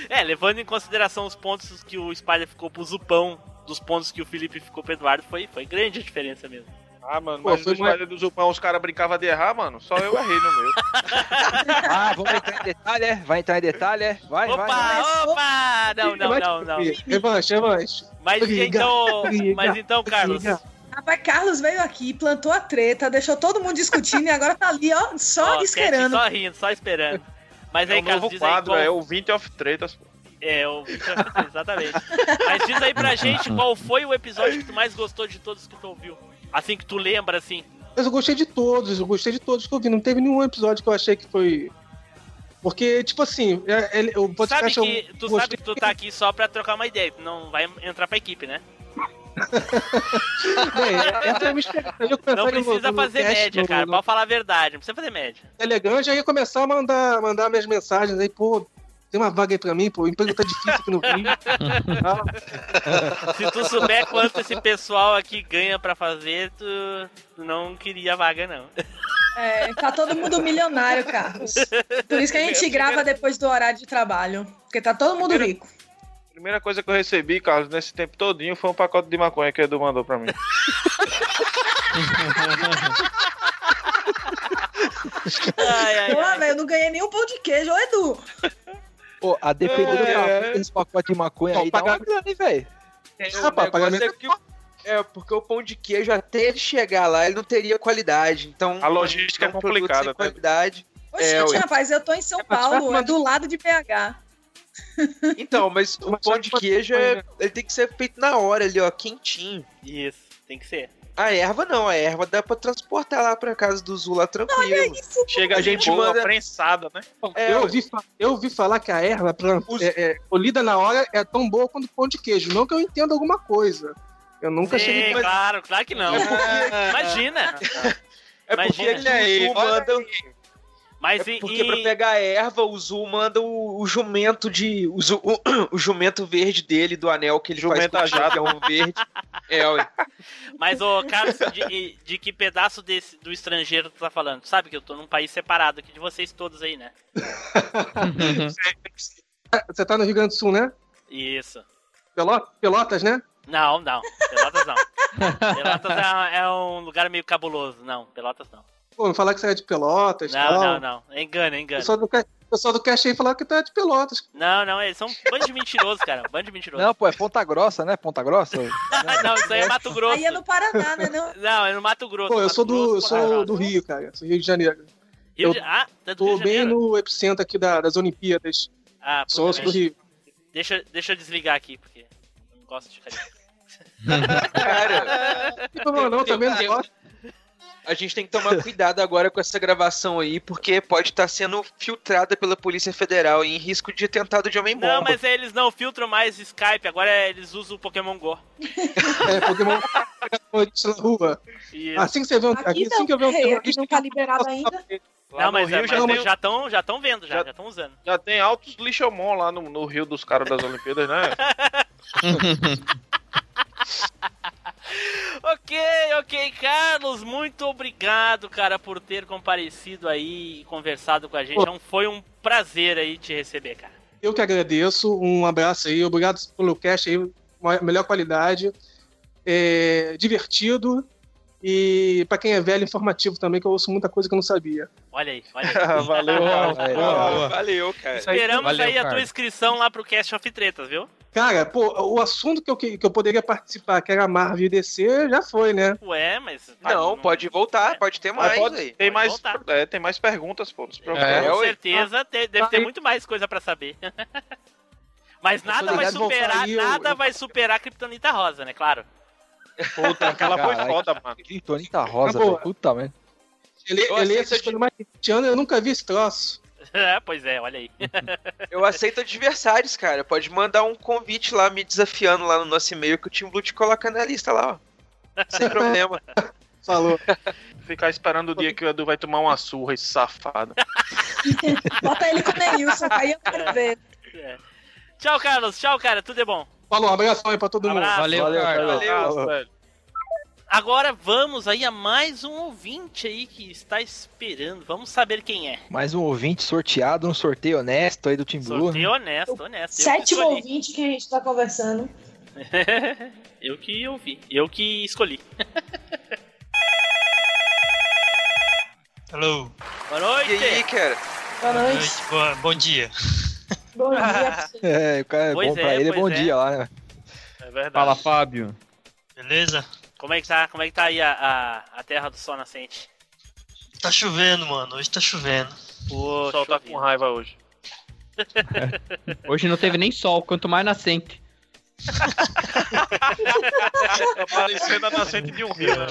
É, levando em consideração os pontos que o Spider ficou pro Zupão, dos pontos que o Felipe ficou pro Eduardo, foi, foi grande a diferença mesmo.
Ah, mano,
Pô,
mas
foi
no
uma-
Spider do Zupão os caras brincavam de errar, mano. Só eu errei no meu.
Ah, vamos entrar em detalhe, é? Vai entrar em detalhe, é? Vai,
opa,
vai, vai.
opa! Não, não, não, não.
Revanche, revanche.
Mas
Briga,
então,
briga,
mas então, Carlos,
briga.
Rapaz, Carlos veio aqui, plantou a treta, deixou todo mundo discutindo e agora tá ali, ó, só
ó,
esperando.
Só rindo, só esperando. Mas
É
aí,
um
Carlos,
novo
diz aí
quadro,
qual...
é o 20 of Tretas. pô.
É, o... exatamente. Mas diz aí pra gente qual foi o episódio que tu mais gostou de todos que tu ouviu. Assim que tu lembra, assim.
Mas eu gostei de todos, eu gostei de todos que eu vi. Não teve nenhum episódio que eu achei que foi. Porque, tipo assim, é, é, o
Sabe
podcast
que,
eu
tu
gostei-
sabe que tu tá aqui só pra trocar uma ideia, tu não vai entrar pra equipe, né?
Essa é a minha
Não
no-
precisa
no
fazer
cast,
média,
no-
cara.
no
Pode falar a verdade, não precisa fazer média.
Telegram já ia começar a mandar, mandar minhas mensagens aí, pô. Tem uma vaga aí pra mim, pô. O emprego tá difícil aqui no Rio.
Se tu souber quanto esse pessoal aqui ganha pra fazer, tu, tu não queria a vaga, não.
É, tá todo mundo milionário, Carlos. Por isso que a gente grava depois do horário de trabalho. Porque tá todo mundo rico.
A primeira coisa que eu recebi, Carlos, nesse tempo todinho foi um pacote de maconha que o Edu mandou pra mim.
Ai, ai,
Pô, velho, eu não ganhei nem um pão de queijo, ô Edu.
Pô, a depender do
É.
tamanho desse pacote de maconha
Não,
aí, dá uma grana, hein, velho?
É,
Rapaz, pagamento
é que o- é, porque o pão de queijo, até ele chegar lá, ele não teria qualidade. Então,
A logística é
um produto
complicada,
sem
né?
qualidade.
Oxe,
É, ué.
rapaz, eu tô em São
mas vai
Paulo,
tomar-
é do lado de BH.
Então, mas o
Mas
pão de queijo, é, ele tem que ser feito na hora ali, ó, quentinho.
Isso, tem que ser.
A erva não, a erva dá pra transportar lá pra casa do Zula tranquilo.
Isso,
Chega
A
gente boa,
manda-
prensada, né?
É,
eu, ouvi, eu ouvi falar que a erva plan-
Os-
é, é, colhida na hora é tão boa quanto pão de queijo. Não que eu entenda alguma coisa. Eu nunca
Sim,
cheguei pra...
claro, claro que não. Imagina.
É porque
Imagina.
aqui o Zu manda.
Mas
É porque
e-
pra pegar a erva, o Zu manda o, o jumento de. O, Zu- o- o jumento verde dele, do anel que ele
Jumento
faz com o dragão verde. É, ué.
Mas, ô, Carlos, de, de que pedaço desse, do estrangeiro tu tá falando? Tu sabe que eu tô num país separado aqui de vocês todos aí, né?
Você tá no Rio Grande do Sul, né?
Isso.
Pelo- Pelotas, né?
Não, não. Pelotas não. Pelotas é, é um lugar meio cabuloso. Não, Pelotas não.
Pô, não falar que você é de Pelotas
Não,
tal.
não, não. É engano, é
O
engano.
pessoal do, pessoal do cast aí falou que tá de Pelotas.
Não, não, eles são um bando de mentirosos, cara. Um bando de mentirosos.
Não, pô, é Ponta Grossa, né? Ponta Grossa?
não, isso aí é Mato Grosso.
Aí é no Paraná, né? Não?
Não, é no Mato Grosso.
Pô, eu sou do,
Grosso,
eu sou do Rio, cara. Sou Rio de Janeiro.
Rio
eu
de... Ah, tá do
Tô
Rio de
bem
Janeiro.
no epicentro aqui da- das Olimpíadas.
Ah, puta,
Sou, sou do
deixa,
Rio.
deixa, deixa eu desligar aqui, porque eu não gosto de carinho.
Cara,
Não, tem problema não, também não
tem-
gosto.
A gente tem que tomar cuidado agora com essa gravação aí, porque pode estar sendo filtrada pela Polícia Federal e em risco de atentado de homem-bomba.
Não, mas eles não filtram mais Skype, agora eles usam o Pokémon Go.
É, Pokémon terrorista na rua.
Isso.
Assim que você vê um,
Aqui
assim que eu ver um
não,
terrorista,
não tá liberado ainda.
Lá
não,
no
mas,
Rio
mas
já
estão já tão vendo, já
Já-
já estão usando.
já tem altos lixomon lá no, no Rio dos caras das Olimpíadas, né?
Ok, ok, Carlos, muito obrigado, cara, por ter comparecido aí e conversado com a gente. Então, foi um prazer aí te receber, cara.
eu que agradeço. Um abraço aí. Obrigado pelo cast aí. Melhor qualidade. É, divertido. E pra quem é velho, informativo também, que eu ouço muita coisa que eu não sabia.
Olha aí, olha aí.
Valeu.
Valeu, cara.
Aí.
Esperamos
Valeu,
aí a tua
cara.
inscrição lá pro Cast of Tretas, viu?
Cara, pô, o assunto que eu, que que eu poderia participar, que era Marvel e DC, já foi, né?
Ué, mas.
Não, pode voltar, pode ter mais
pode-
aí.
tem,
Pode
mais, é, tem mais perguntas, pô. Não.
É.
Com certeza te- deve ter muito mais coisa pra saber. Mas nada vai superar,
sair, eu-
nada
eu-
vai superar a Kryptonita Rosa, né? Claro.
Puta, aquela foi foda, mano.
Kryptonita rosa,
Acabou.
velho. Puta merda.
Ele,
Eu
ele
de-
coisas mais de 20 anos, eu nunca vi esse troço.
É, pois é, olha aí.
Eu aceito adversários, cara. Pode mandar um convite lá me desafiando lá no nosso e-mail que o Team Blue te coloca na lista lá, ó. Sem problema.
Falou.
Ficar esperando o dia que o Edu vai tomar uma surra, esse safado.
Bota ele com o Neilson, aí eu quero ver.
É. Tchau, Carlos. Tchau, cara. Tudo é bom.
Falou, um abração aí pra todo mundo.
Abraço.
Valeu,
Valeu,
Carlos.
Carlos.
Valeu.
velho.
Agora vamos aí a mais um ouvinte aí que está esperando. Vamos saber quem é.
Mais um ouvinte sorteado no sorteio honesto aí do Team Blue. né?
Sorteio honesto, honesto.
Sétimo ouvinte que a gente tá conversando.
Eu que ouvi. Eu que escolhi.
Alô,
Boa
E
noite.
aí, cara?
Boa
boa
noite.
noite, boa- bom dia.
Bom dia.
É, o cara é
Pois
bom
é,
pra ele, é bom
é.
dia lá, né?
É verdade.
Fala, Fábio.
Beleza?
Como é que tá, como é que tá aí a, a, a terra do sol nascente?
Tá chovendo, mano. Hoje tá chovendo.
Pô,
O sol tá com raiva hoje.
Hoje não teve nem sol, quanto mais nascente.
Tá parecendo a nascente de um rio. né?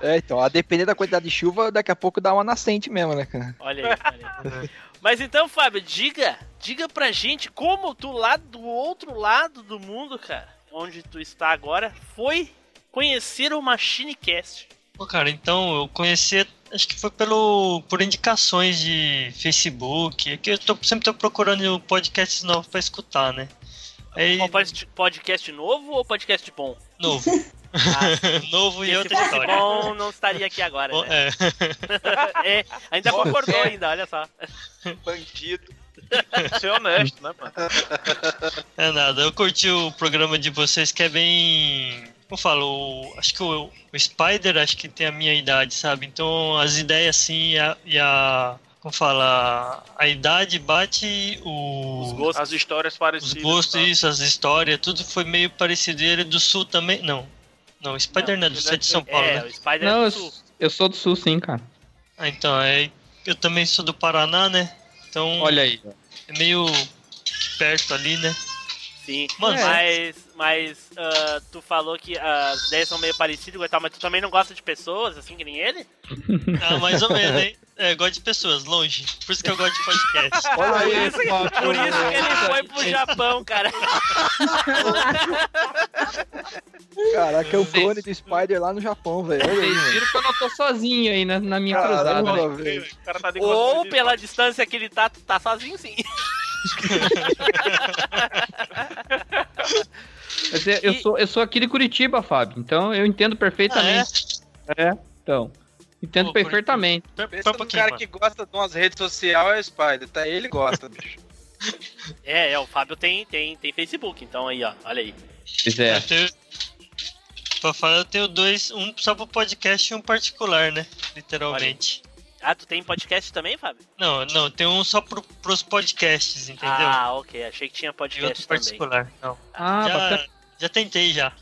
É, então, a depender da quantidade de chuva, daqui a pouco dá uma nascente mesmo, né, cara?
Olha aí, olha aí. Mas então, Fábio, diga, diga pra gente como tu lá do outro lado do mundo, cara, onde tu está agora, foi conhecer o MachineCast.
Pô, cara, então eu conheci, acho que foi pelo por indicações de Facebook, é que eu tô, sempre tô procurando podcasts novos pra escutar, né? Aí,
Um pod- podcast novo ou podcast bom?
novo. novo e outra história.
bom, não estaria aqui agora,
Bom,
né?
é.
É, ainda concordou
É.
ainda, olha só.
Bandido.
Ser honesto, né, mano?
É nada, eu curti o programa de vocês que é bem. Como eu falo, o- acho que o, o Spider acho que tem a minha idade, sabe? Então as ideias assim e a. E a como fala? A idade bate o.
Os gostos.
As histórias
Os
parecidas.
gostos,
tá?
isso, as histórias, tudo foi meio parecido. E ele é do sul também? Não. Não, o Spider não, é do sul, é de São Paulo,
É,
né?
o Spider
Não,
é
eu,
do sul.
eu sou do sul, sim, cara.
Ah, então, é, eu também sou do Paraná, né? Então
Olha aí.
É meio perto ali, né?
Sim,
Mano,
mas, mas ah, tu falou que as ideias são meio parecidas e tal, mas tu também não gosta de pessoas, assim que nem ele?
Ah, mais ou menos, hein? É, gosto de pessoas, longe. Por isso que eu gosto de podcast.
Olha
Por
aí,
isso, que, por isso que ele foi pro Japão, cara.
Caraca, é o clone do Spider lá no Japão, velho.
Vocês viram que eu não tô sozinho aí na, na minha
Caramba,
cruzada.
velho.
O cara tá de
Ou
de-
pela distância que ele tá, tá sozinho sim.
Mas eu, eu sou, eu sou aqui de Curitiba, Fábio, então eu entendo perfeitamente. é? então. Entendo
Pô,
perfeitamente.
Pensa
um
no
pouquinho,
cara
mano.
que gosta de umas redes sociais é o Spider, tá? Ele gosta, bicho.
É, é, o Fábio tem, tem, tem Facebook, então aí, ó, olha aí.
Pois é.
Tenho- Pra falar, eu tenho dois, um só pro podcast e um particular, né? Literalmente.
Ah, tu tem podcast também, Fábio?
Não, não, tem um só pro, pros podcasts, entendeu?
Ah, ok, achei que tinha
e outro
podcast também.
particular. Não.
Ah,
já,
bacana.
já tentei já.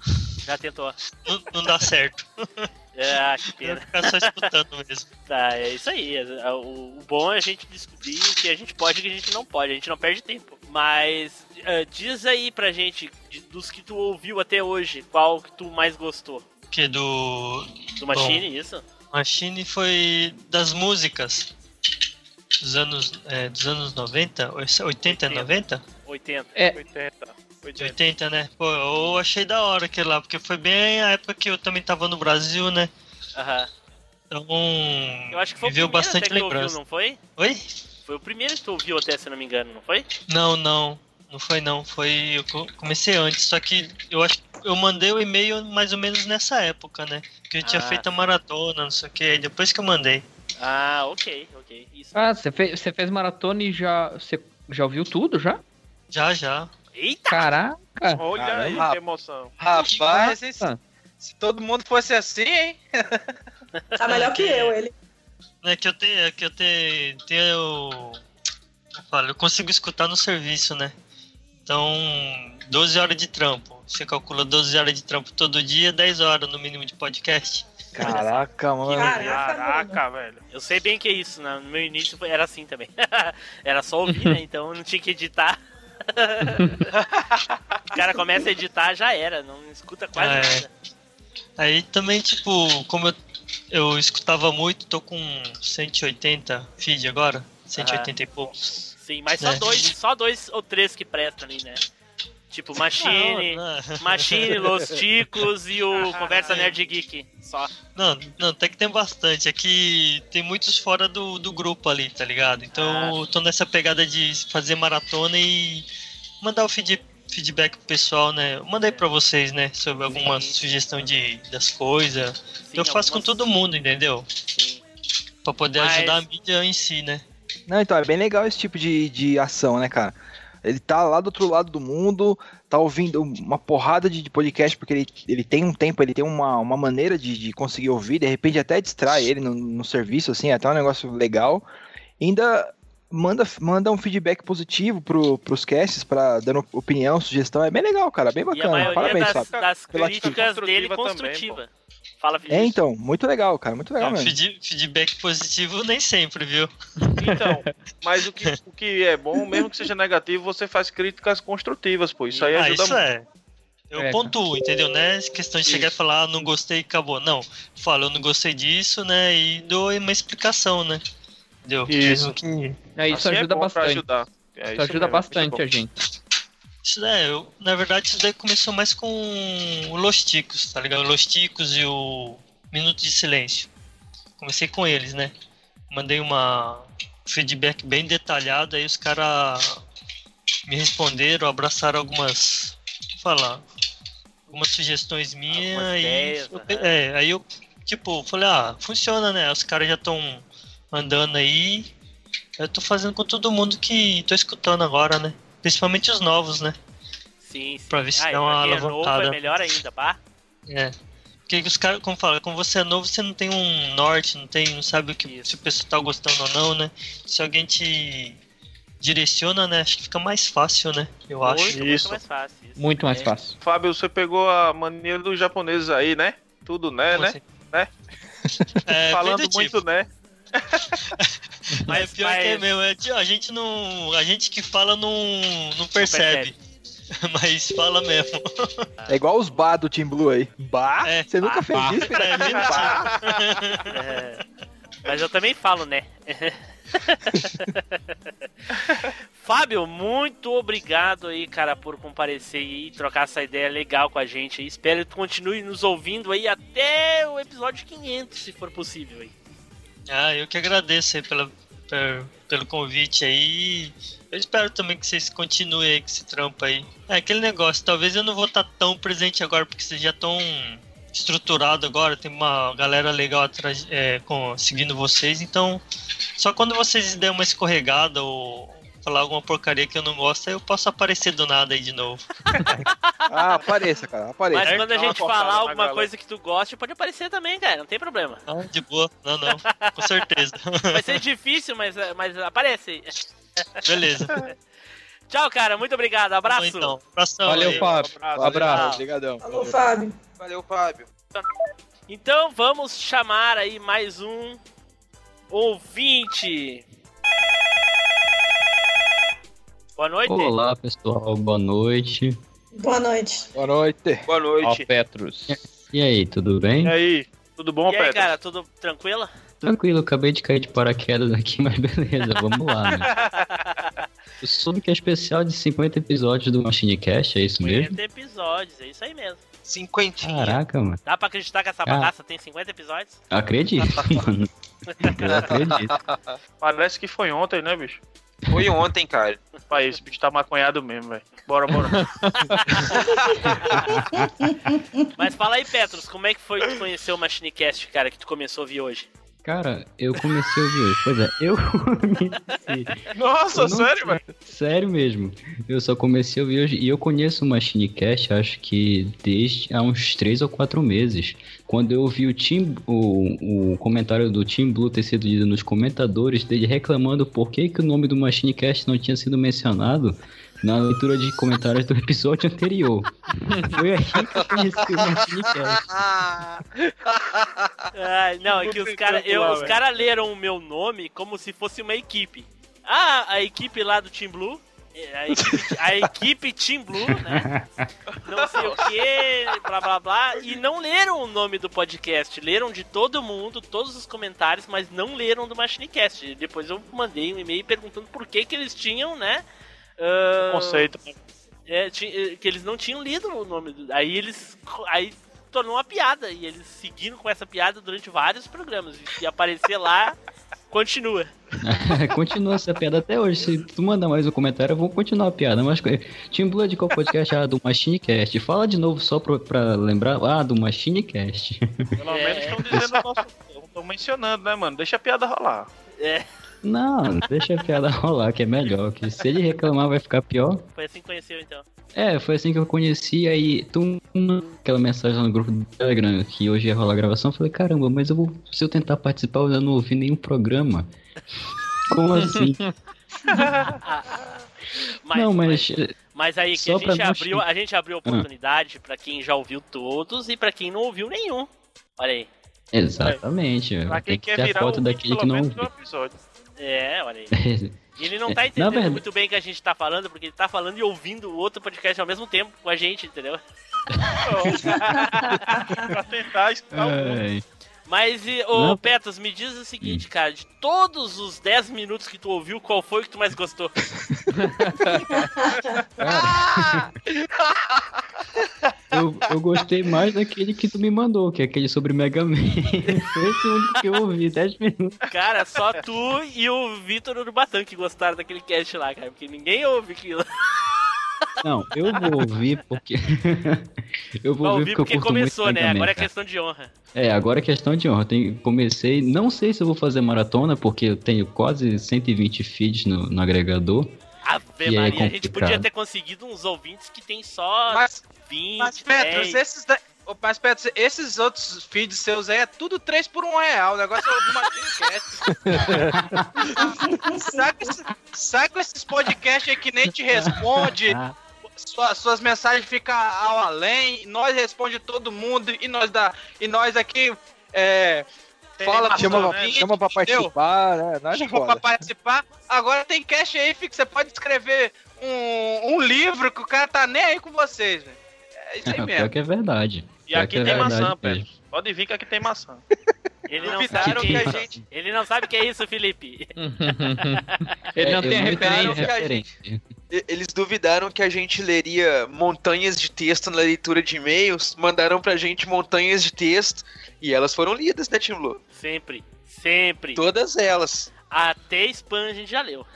Já tentou.
Não, não dá certo.
Ah, que
Eu
pena.
vou ficar só escutando mesmo.
Tá, é isso aí. É, O, o bom é a gente descobrir o que a gente pode e o que a gente não pode. A gente não perde tempo. Mas ah, diz aí pra gente, de- dos que tu ouviu até hoje, qual que tu mais gostou?
Que do
Do Machine, isso?
Machine foi das músicas dos anos, é, dos anos 90, 80,
80.
90?
80.
É,
80.
De
80.
80, né? Pô, eu achei da hora aquele lá, porque foi bem a época que eu também tava no Brasil, né?
Aham.
Então,
Eu acho que foi o primeiro
bastante
até que tu ouviu,
lembrança.
não foi?
Oi?
Foi o primeiro que tu ouviu até, se eu não me engano, não foi?
Não, não. Não foi não. Foi. Eu co- comecei antes, só que eu acho que eu mandei o e-mail mais ou menos nessa época, né? Que eu tinha
Ah.
feito a maratona, não sei o que, aí depois que eu mandei.
Ah, ok, ok. Isso.
Ah, você fez, você fez maratona e já, você já ouviu tudo já?
Já, já.
Eita!
Caraca!
Olha aí,
Caramba.
que emoção.
Rapaz, hein, se, todo mundo fosse assim, hein?
Tá melhor que eu, ele.
É que eu tenho. É que eu tenho. tenho eu falo, eu consigo escutar no serviço, né? Então, 12 horas de trampo. Você calcula 12 horas de trampo todo dia, 10 horas no mínimo de podcast.
Caraca, mano.
Caraca,
Caraca, velho.
Eu sei bem que é isso, né? no meu início era assim também. era só ouvir, né? Então não tinha que editar. O cara começa a editar, já era, não escuta quase
Ah, é.
nada.
Aí também, tipo, como eu, eu escutava muito, tô com 180 feed agora, 180 e poucos.
Sim, mas só
É.
dois, só dois ou três que prestam ali, né? Tipo, Machine,
Não, não.
Machine, Los Ticos e o Conversa. Nerd Geek. Só.
Não, não, até que tem bastante. É que tem muitos fora do, do grupo ali, tá ligado? Então eu tô nessa pegada de fazer maratona e mandar o feed, feedback pro pessoal, né? Eu mandei pra vocês, né? Sobre alguma
Sim.
sugestão de, das coisas.
Sim,
eu faço com
algumas-
todo mundo, entendeu?
Sim.
Pra poder
Mas-
ajudar a mídia em si, né?
Não, então, é bem legal esse tipo de, de ação, né, cara? Ele tá lá do outro lado do mundo, tá ouvindo uma porrada de, de podcast, porque ele, ele tem um tempo, ele tem uma, uma maneira de, de conseguir ouvir, de repente até distrai ele no, no serviço, assim, é até um negócio legal. Ainda manda, manda um feedback positivo pro, pros casts, pra, dando opinião, sugestão, é bem legal, cara, bem
E a
bacana.
maioria
Parabéns,
das,
Fábio.
das críticas dele
Construtiva
construtiva. Fala,
É, então, muito legal, cara, muito legal
Ah,
mesmo.
feed- feedback positivo nem sempre, viu?
Então, mas o que, o que é bom, mesmo que seja negativo, você faz críticas construtivas, pô. Isso aí
ah,
ajuda
isso
muito.
é. Eu
É,
pontuo, entendeu? Não é questão de chegar e falar, ah, não gostei e acabou. Não. Falo, eu não gostei disso, né? E dou uma explicação, né? Entendeu?
Isso.
Que.
É, isso
Assim é
ajuda
pra
bastante.
ajudar. É,
Isso
isso
ajuda
mesmo, muito
bastante a gente.
Isso é, eu, na verdade, isso daí começou mais com o Los Ticos, tá ligado? O Los Ticos e o Minuto de Silêncio. Comecei com eles, né? Mandei uma feedback bem detalhado, aí os caras me responderam, abraçaram algumas. Falar. Algumas sugestões minhas
Algumas
e.
ideias,
eu pe- é, aí eu, tipo, falei, ah, funciona, né? Os caras já estão andando aí. Eu tô fazendo com todo mundo que tô escutando agora, né? Principalmente os novos, né?
Sim, sim.
Pra ver se
Ah,
dá uma
quem é é melhor ainda, pá?
É. Porque os caras, como fala, como você é novo, você não tem um norte, não tem, não sabe o que
Isso.
se o pessoal tá gostando ou não, né? Se alguém te direciona, né? Acho que fica mais fácil, né? Eu acho.
Muito,
Isso.
muito mais fácil. isso.
Muito mais
É.
fácil.
Fábio, você pegou a mania dos japoneses aí, né? Tudo né, né?
Você-
Né?
É,
Falando
do
muito
tipo.
né.
Mas
Mas-
pior que é
mas-
mesmo, é, tipo, a gente não. A gente que fala não, não percebe. Mas fala mesmo.
É igual os bar do Team Blue aí. Bar?
É.
Você nunca fez
Bah.
isso,
É,
cara?
do tipo.
É. Mas eu também falo, né? Fábio, muito obrigado aí, cara, por comparecer e trocar essa ideia legal com a gente. aí. Espero que tu continue nos ouvindo aí até o episódio 500, se for possível aí.
Ah, eu que agradeço aí pela, per- pelo convite aí. Eu espero também que vocês continuem aí com esse trampo aí. É aquele negócio, talvez eu não vou estar tão presente agora, porque vocês já estão estruturado agora, tem uma galera legal atrás, é, com, seguindo vocês, então só quando vocês der uma escorregada ou falar alguma porcaria que eu não gosto, aí eu posso aparecer do nada aí de novo.
Ah, apareça, cara, apareça.
Mas quando a gente falar alguma coisa que tu goste, pode aparecer também, cara, não tem problema.
Não, de boa, não, não, com certeza.
Vai ser difícil, mas, mas aparece aí.
Beleza.
Tchau, cara, muito obrigado, abraço.
Então, abração
Valeu,
aí.
Fábio.
abraço.
Abraço.
Obrigadão.
Alô, Fábio.
Valeu, Fábio.
Então vamos chamar aí mais um ouvinte. Boa noite.
Olá, pessoal. Boa noite.
Boa noite.
Boa noite.
Boa
Ó,
noite.
Petrus. E aí, tudo bem?
E aí, tudo bom,
E aí, cara, tudo tranquilo?
Tranquilo, acabei de cair de paraquedas aqui, mas beleza, vamos lá, né? Eu soube que é especial de 50 episódios do Machine Cast, é isso mesmo?
50 episódios, é isso aí mesmo.
Cinquentinha.
Caraca, mano.
Dá pra acreditar que essa
Ah.
bagaça tem 50 episódios?
Acredito, mano. Eu acredito.
Parece que foi ontem, né, bicho?
Foi ontem, cara.
Pai, esse bicho tá maconhado mesmo, velho. Bora, bora.
Mas fala aí, Petros, como é que foi que tu conheceu o Machinecast, cara, que tu começou a ouvir hoje?
Cara, eu comecei a ouvir hoje. Pois é, eu comecei.
Nossa,
Eu não
sério, velho?
Sério mesmo. Eu só comecei a ouvir hoje. E eu conheço o Machine Cast, acho que desde há uns 3 ou 4 meses. Quando eu vi o, Team, o, o comentário do Team Blue ter sido lido nos comentadores, dele reclamando por que, que o nome do Machine Cast não tinha sido mencionado na leitura de comentários do episódio anterior. Foi aí que eu conheci o Cast.
Ah, não, é que os caras cara leram o meu nome como se fosse uma equipe. Ah, a equipe lá do Team Blue. é, A equipe, a equipe Team Blue, né? Não sei o que, blá blá blá. E não leram o nome do podcast. Leram de todo mundo, todos os comentários, mas não leram do Machinecast. Depois eu mandei um e-mail perguntando por que, que eles tinham, né? Ah,
Conceito.
é, ti- eh, que eles não tinham lido o nome do. Aí eles. Aí tornou uma piada. E eles seguiram com essa piada durante vários programas. E aparecer lá, continua.
Continua essa piada até hoje. Se tu mandar mais um comentário, eu vou continuar a piada. Mas Team Blue é de qual podcast? Ah, do Machine Cast. Fala de novo só pra, pra lembrar. Ah, do Machine Cast.
Pelo
É.
menos estão dizendo o nosso. Estão mencionando, né, mano? Deixa a piada rolar.
É,
Não, deixa a piada rolar, que é melhor. Que se ele reclamar, vai ficar pior.
foi assim que conheceu então.
É, foi assim que eu conheci. Aí, tu, aquela mensagem lá no grupo do Telegram, que hoje ia rolar a gravação. Eu falei, caramba, mas eu vou, se eu tentar participar, eu não ouvi nenhum programa. Como assim?
Mas,
não,
mas,
mas.
mas aí que
só
a gente abriu, a gente abriu oportunidade pra quem já ouviu todos e pra quem não ouviu nenhum. Olha aí.
Exatamente.
Pra quem
Tem que
quer
ter a
virar
foto
o
daquele que não ouviu.
um episódio.
É, olha aí. E ele não tá
Na
entendendo
verdade-
muito bem o que a gente tá falando, porque ele tá falando e ouvindo o outro podcast ao mesmo tempo com a gente, entendeu?
pra tentar escutar o mundo.
Mas, e, ô. Petas, me diz o seguinte,
Hum.
cara, de todos os 10 minutos que tu ouviu, qual foi que tu mais gostou?
Eu, eu gostei mais daquele que tu me mandou, que é aquele sobre Mega Man. Foi esse o único que eu ouvi, 10 minutos.
Cara, só tu e o Vitor Urubatã que gostaram daquele cast lá, cara, porque ninguém ouve aquilo.
Não, eu vou ouvir porque. eu vou ouvir porque eu
porque
curto
começou,
muito
né? Agora é questão de honra.
É, agora é questão de honra. Tem, comecei, não sei se eu vou fazer maratona, porque eu tenho quase 120 feeds no, no agregador.
Ave
E é
Maria, a gente podia ter conseguido uns ouvintes que tem só
Mas,
20,
mas Petros,
10.
esses, da- mas Petros, esses outros feeds seus aí é tudo 3 por 1 real. O negócio é ouvir uma podcast. sai, com esse- sai com esses podcasts aí que nem te responde. Sua- suas mensagens ficam ao além. Nós responde todo mundo. E nós, dá, e nós aqui. É, fala
Chama,
né?
chama pra
Entendeu?
participar, né? Nós é
Chama pra participar. Agora tem cash aí, fica, você pode escrever um, um livro que o cara tá nem aí com vocês, velho. É isso aí
Pior
mesmo.
que é verdade.
E aqui
é
tem maçã. Pedro. Pode vir que aqui tem maçã.
Ele não
Duvidaram
sabe o que
que
é
a
isso.
gente-
Ele não sabe o que é isso, Felipe.
Ele não
É,
tem referência.
tenho
que a
referência.
E- Eles duvidaram que a gente leria montanhas de texto na leitura de e-mails, mandaram pra gente montanhas de texto e elas foram lidas, né, Tim Blue?
Sempre. Sempre.
Todas elas.
Até spam a gente já leu.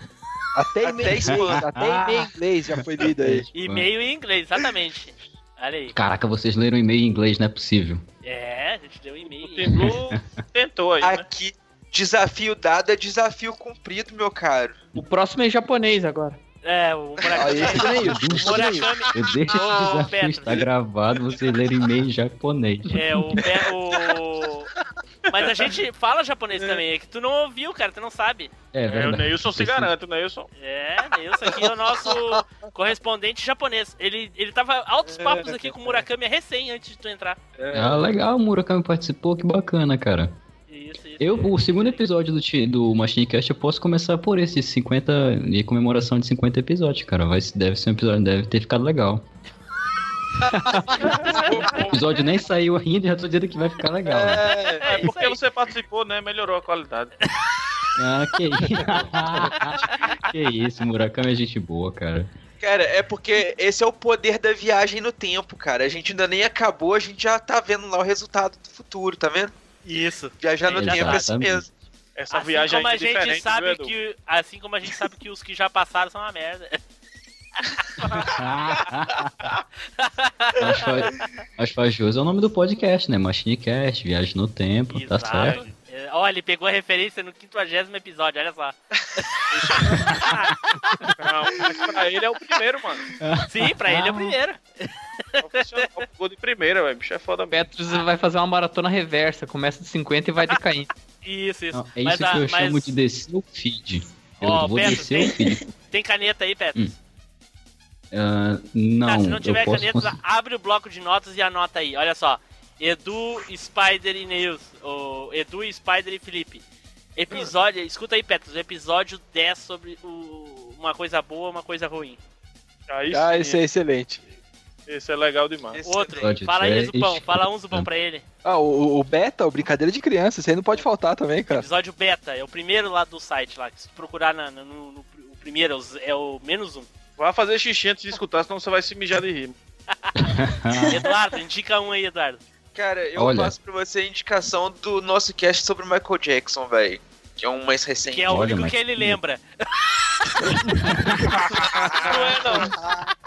Até
Até
e-mail inglês, até e-mail em inglês já foi lido aí.
E-mail em inglês, exatamente. Olha aí.
Caraca, vocês leram e-mail em inglês, não é possível.
É, a gente deu e-mail.
Blue tentou aí, né?
Aqui, desafio dado é desafio cumprido, meu caro.
O próximo é japonês agora.
É, o Murakami.
Neil,
O Murakami.
Eu deixo esse desafio
Petro.
estar gravado, vocês lerem e-mail em japonês.
É, o, o. Mas a gente fala japonês também, é que tu não ouviu, cara, tu não sabe.
É
É, o. Neilson se garante, o Neilson.
É, Nilson aqui é o nosso correspondente japonês. Ele, ele tava altos papos aqui com o Murakami recém antes de tu entrar.
Ah, legal, o Murakami participou, que bacana, cara. Eu, o segundo episódio do, do Machine Cast, eu posso começar por esse 50, de comemoração de 50 episódios, cara. Vai, deve ser um episódio, deve ter ficado legal. o episódio nem saiu ainda, já tô dizendo que vai ficar legal.
É,
É isso
porque você participou, né? Melhorou a qualidade.
Ah, que isso. que isso, Murakami é gente boa, cara.
Cara, é porque esse é o poder da viagem no tempo, cara. A gente ainda nem acabou, a gente já tá vendo lá o resultado do futuro, tá vendo?
Isso.
Viajar no
É,
tempo é assim mesmo.
Essa
Assim
viagem
como
aí
a
é
gente
diferente,
sabe
viu,
que. Assim como a gente sabe que os que já passaram são uma merda.
As, fa... As Fajos é o nome do podcast, né? Machine Cast, Viagem no Tempo, tá
Exato.
certo.
É, Olha, ele pegou a referência no 50 episódio, olha só.
Não, pra ele é o primeiro, mano.
Sim, pra ele é o primeiro.
Profissional, Gol de primeira, velho. Bicho é foda mesmo.
Petros vai fazer uma maratona reversa, começa de 50 e vai decaindo.
Isso, isso.
Não, é
Mas
isso que eu
mas
chamo de descer o feed. Eu
Ó,
vou
Petros,
descer
tem-
o feed.
Tem caneta aí, Petros?
Ah, não,
Tá, se não tiver
posso
caneta,
conseguir.
abre o bloco de notas e anota aí. Olha só. Edu, Spider e Neils. O Edu, Spider e Felipe. Episódio. Escuta aí, Petros. Episódio 10 sobre o, uma coisa boa uma coisa ruim.
Aí
Ah,
sim,
esse é excelente.
esse é legal demais.
Outro.
Episódio
Fala aí,
10.
Zupão. Fala um Zupão pra ele.
Ah, o, o Beta, o Brincadeira de Criança, esse aí não pode faltar também, cara.
Episódio beta. É o primeiro lá do site lá. Se procurar na- no, no- o primeiro, é o- é menos um.
Vai fazer xixi antes de escutar, senão você vai se mijar de rir.
Eduardo, indica um aí, Eduardo.
Cara, eu
Olha.
passo pra você a indicação do nosso cast sobre o Michael Jackson, velho. Que é um mais recente.
Que é o
Olha,
único
mas-
que ele lembra.
Não é, não.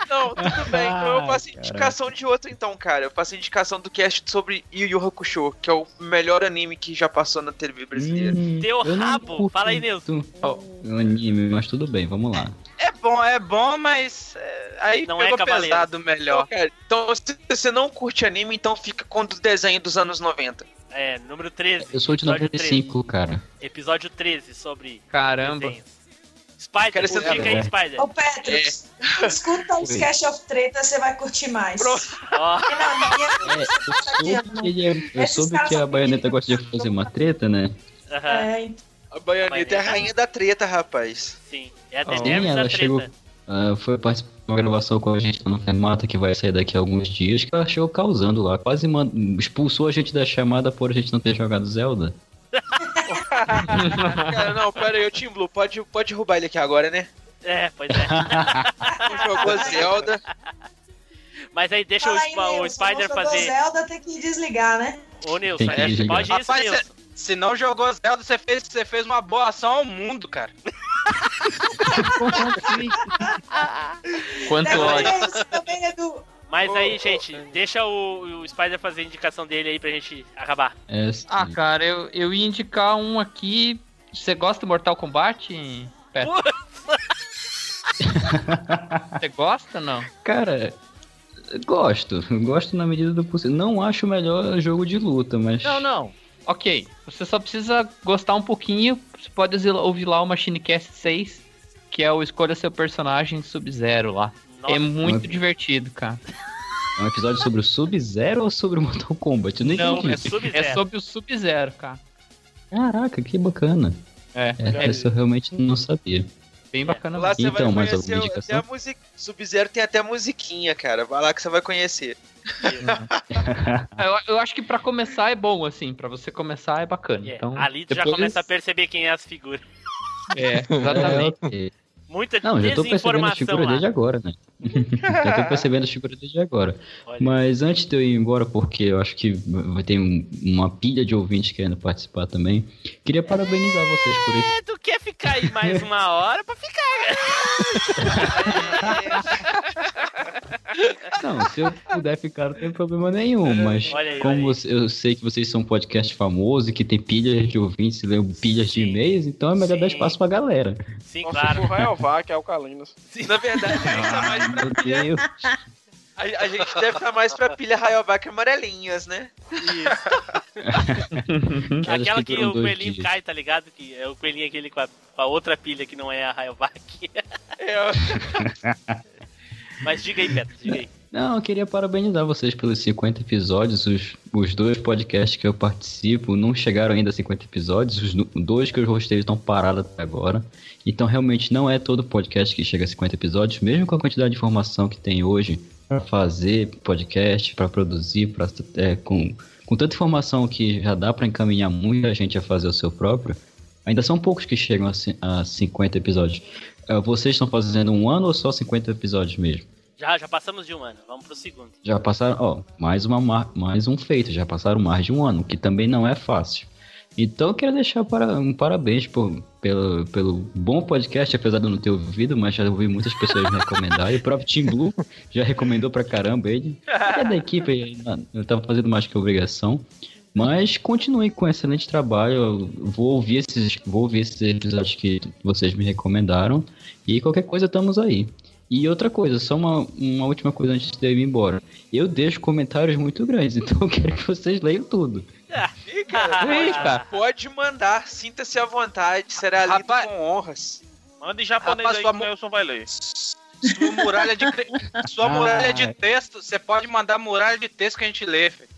Não, tudo bem. Então eu faço indicação de outro, então, cara. Eu faço indicação do cast sobre Yu Yu Hakusho, que é o melhor anime que já passou na TV brasileira.
Hum,
Teu rabo. Fala aí, Nilson.
muito O anime, mas tudo bem, vamos lá.
É bom, é bom, mas é, aí
Não é
pegou
Cavaleiros.
pesado melhor.
Então, cara, então, se você não curte anime, então fica com o desenho dos anos 90.
É, número 13.
Eu sou de
episódio
95, cara.
13. Episódio 13 sobre
Caramba.
desenhos. Spider,
Quero ser-
indica aí, Spider.
Ô, Petros, escuta o Sketch of Treta, você vai curtir mais.
Ó,
E na minha-
É, eu soube que, ele é- eu soube que a
são
baioneta gosta de fazer uma treta, né?
aham,
É, então.
A Baianeta é a rainha da treta, rapaz.
sim. É Denerves
Sim, ela chegou. ah, foi participar de uma gravação com a gente lá no Fermata que vai sair daqui a alguns dias, que ela chegou causando lá. Quase mand- expulsou a gente da chamada por a gente não ter jogado Zelda.
Cara, não, pera aí, o Team Blue, pode, pode roubar ele aqui agora, né?
É, pois é.
Não jogou Zelda.
Mas aí deixa o,
Fala aí,
Sp- o
Nilson,
Spider
não jogou
fazer.
Zelda tem que desligar, né?
Ô, Nilson,
Tem que
é, pode isso,
Rapaz,
Nilson.
Se não jogou Zelda, você fez, você fez uma boa ação ao mundo, cara.
Quanto
Deve
ódio.
também, Edu.
Mas aí,
ô,
gente, deixa o, o Spider fazer a indicação dele aí pra gente acabar.
É.
Ah, cara, eu, eu ia indicar um aqui. Você gosta do Mortal Kombat? Você gosta ou não?
Cara, gosto. Gosto na medida do possível. Não acho o melhor jogo de luta, mas.
Não, não. Ok, você só precisa gostar um pouquinho. Você pode ouvir lá- ouvir lá o Machine Cast 6, que é o Escolha Seu Personagem Sub-Zero lá.
Nossa,
É muito divertido, cara.
É um episódio sobre o Sub-Zero ou sobre o Mortal Kombat? Eu nem
não,
entendi.
é Sub-Zero.
É sobre o Sub-Zero, cara.
Caraca, que bacana.
É,
É,
é
essa eu realmente não sabia.
bem bem bacana.
Lá você
Então,
vai
mais
conhecer
alguma
o- até a music... Sub-Zero tem até musiquinha, cara. Vai lá que você vai conhecer.
Eu, eu acho que pra começar é bom, assim, pra você começar é bacana.
É,
Então,
ali tu já
depois-
começa a perceber quem é as figuras.
É, exatamente.
ok.
Muita
Não, já tô percebendo a figura
lá.
desde agora, né? já tô percebendo a figura desde agora.
Olha.
Mas antes de eu ir embora, porque eu acho que vai ter um- uma pilha de ouvintes querendo participar também, queria parabenizar vocês por esse.
É, tu quer ficar aí mais uma hora pra ficar.
Não, se eu puder ficar, não tem problema nenhum, mas
Olha aí,
como você- eu sei que vocês são um podcast famoso e que tem pilhas de ouvintes e pilhas de
Sim.
e-mails, então é melhor dar
Sim.
espaço pra galera.
Sim,
Nossa,
claro.
o Rayovac, Alcalinas.
Na verdade, a gente tá mais pra
Meu
pilha.
Deus.
A, a gente deve estar mais pra pilha Rayovac amarelinhas, né?
Aquelas
Aquela que
duram
o coelhinho
dias.
cai, tá ligado? Que é o coelhinho aquele com a, com a outra pilha que não é a Rayovac.
É,
Mas diga aí, Petro, diga aí.
Não, eu queria parabenizar vocês pelos 50 episódios. Os, os dois podcasts que eu participo não chegaram ainda a 50 episódios. Os dois que eu gostei estão parados até agora. Então, realmente, não é todo podcast que chega a 50 episódios, mesmo com a quantidade de informação que tem hoje para fazer podcast, para produzir, pra, é, com, com tanta informação que já dá para encaminhar muita gente a fazer o seu próprio. Ainda são poucos que chegam a, a 50 episódios. É, Vocês estão fazendo um ano ou só 50 episódios mesmo?
Já, já passamos de um ano, vamos pro segundo.
Já passaram, ó, mais, uma, mais um feito, já passaram mais de um ano, que também não é fácil. Então eu quero deixar para, um parabéns por, pelo, pelo bom podcast, apesar de eu não ter ouvido, mas já ouvi muitas pessoas me recomendarem. O próprio Team Blue já recomendou pra caramba ele. É da equipe, ele eu tava fazendo mais que obrigação. Mas continue com excelente trabalho. Eu vou ouvir esses, vou ouvir esses episódios que vocês me recomendaram. E qualquer coisa estamos aí. E outra coisa, só uma, uma última coisa antes de eu ir embora. Eu deixo comentários muito grandes, então eu quero que vocês leiam tudo.
Ih, cara,
Ih,
pode,
cara.
pode mandar, sinta-se à vontade, será lido
Rapaz-
com honras.
Manda em japonês
Rapaz,
aí que o Nelson vai ler.
Sua muralha de, cre- sua
Ah.
muralha de texto, você pode mandar muralha de texto que a gente lê, filho.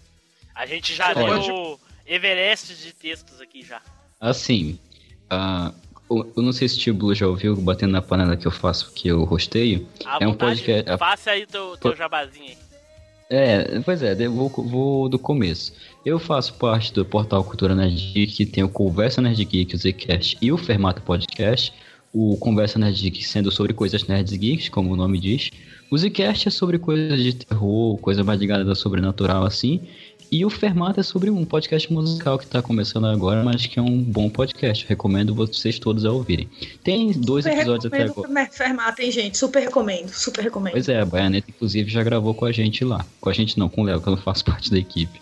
A gente já leu o Everest de textos aqui já.
Assim, ah, eu não sei se o Tio Blue já ouviu batendo na panela que eu faço, que eu rosteio.
À
É um podcast-
Faça aí teu, teu jabazinho aí.
É, pois é, eu vou, vou do começo. Eu faço parte do portal Cultura Nerd Geek, que tem o Conversa Nerd Geek, o Zcast e o Fermato Podcast. O Conversa Nerd Geek sendo sobre coisas nerds geeks, como o nome diz. O Zcast é sobre coisas de terror, coisa mais ligada ao sobrenatural assim. E o Fermato é sobre um podcast musical que tá começando agora, mas que é um bom podcast. Recomendo vocês todos a ouvirem. Tem dois
Super
episódios até agora.
o Fermata, hein, gente? Super recomendo, super recomendo.
Pois é, a Baianeta, inclusive, já gravou com a gente lá. Com a gente não, com o Léo, que eu não faço parte da equipe.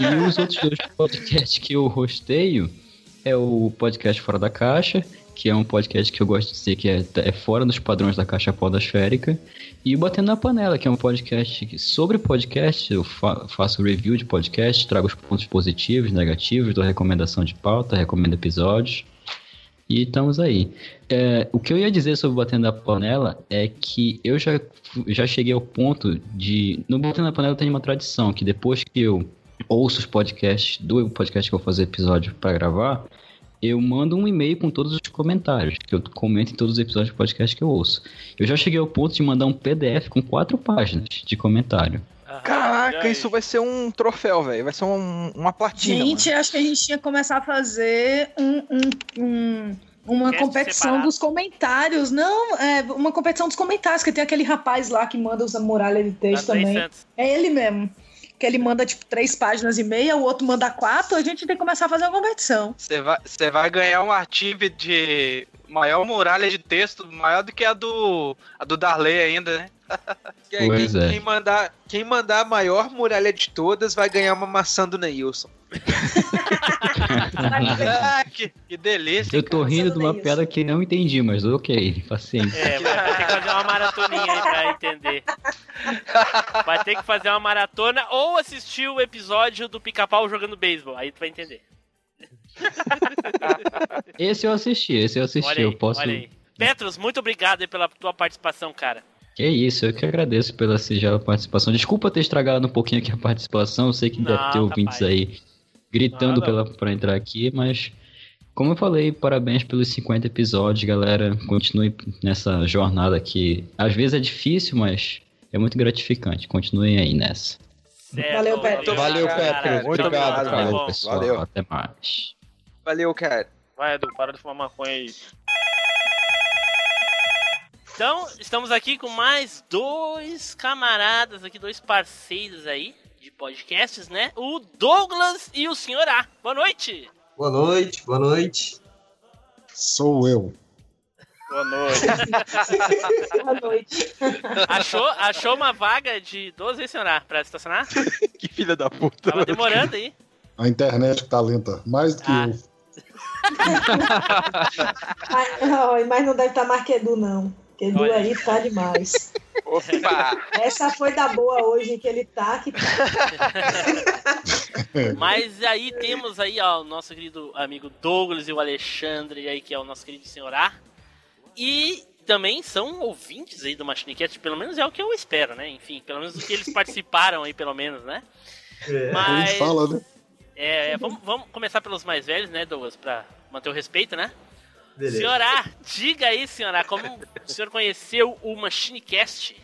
E os outros dois podcasts que eu rosteio é o podcast Fora da Caixa, que é um podcast que eu gosto de dizer que é, é fora dos padrões da caixa podosférica, e Batendo na Panela, que é um podcast sobre podcast, eu fa- faço review de podcast, trago os pontos positivos, negativos, dou recomendação de pauta, recomendo episódios. E estamos aí. É, o que eu ia dizer sobre o Batendo na Panela é que eu já, já cheguei ao ponto de. No Batendo na Panela tem uma tradição que depois que eu ouço os podcasts do podcast que eu vou fazer episódio para gravar, eu mando um e-mail com todos os comentários, que eu comento em todos os episódios do podcast que eu ouço. Eu já cheguei ao ponto de mandar um PDF com quatro páginas de comentário.
E
Caraca, isso vai ser um troféu, velho. Vai ser um- uma platina.
Gente, acho que a gente tinha que começar a fazer um, um- um- uma
Cast
competição
separado.
dos comentários. Não, é uma competição dos comentários, que tem aquele rapaz lá que manda os muralha de texto
Andrei
também.
Santos.
É ele mesmo. Que ele manda, tipo, três páginas e meia, o outro manda quatro, a gente tem que começar a fazer uma competição.
Você vai, vai ganhar um artigo de maior muralha de texto, maior do que a do, a do Darley ainda, né?
Quem,
Pois
quem-
é.
quem mandar, quem mandar a maior muralha de todas vai ganhar uma maçã do Neilson.
Ah, que, que delícia.
Eu tô
cara,
rindo de uma piada que não entendi, mas ok, paciência.
É, vai, vai ter que fazer uma maratoninha aí pra entender. Vai ter que fazer uma maratona ou assistir o episódio do pica-pau jogando beisebol. Aí tu vai entender.
Esse eu assisti, esse eu assisti,
Olha aí,
eu posso.
olha aí. Petros, muito obrigado aí pela tua participação, cara.
Que isso, eu que agradeço pela singela participação. Desculpa ter estragado um pouquinho aqui a participação, eu sei que
Não,
deve ter ouvintes aí gritando pra entrar aqui, mas Como eu falei, parabéns pelos 50 episódios, galera. Continue nessa jornada que às vezes é difícil, mas é muito gratificante. Continuem aí nessa.
Certo,
Valeu, Petro.
Valeu, Petro. Muito obrigado,
Tá
cara.
bom.
pessoal.
Valeu.
Até mais.
Valeu, cara.
Vai, Edu, para de fumar maconha aí.
Então, estamos aqui com mais dois camaradas aqui, dois parceiros aí de podcasts, né? O Douglas e o Senhor A. Boa noite!
Boa noite, boa noite.
Sou eu.
Boa noite.
Boa noite.
Achou, achou uma vaga de 12 aí, Senhor A, pra estacionar?
Que filha da puta.
Tava demorando aí.
A internet que tá lenta. Mais do que
Ah.
eu.
Mas, ai, mas não deve estar Marquedu, não. Porque Edu
Olha.
aí tá demais.
Opa!
Essa foi da boa hoje que ele tá, que
Mas aí temos aí, ó, o nosso querido amigo Douglas e o Alexandre aí, que é o nosso querido Senhor A. E também são ouvintes aí do Machinecast, pelo menos é o que eu espero, né? Enfim, pelo menos o que eles participaram aí, pelo menos, né?
É.
A
Mas,
gente fala, né?
é, é, vamos, vamos começar pelos mais velhos, né, Douglas, pra manter o respeito, né?
Beleza.
Senhora, diga aí, senhora, como o senhor conheceu o Machinecast?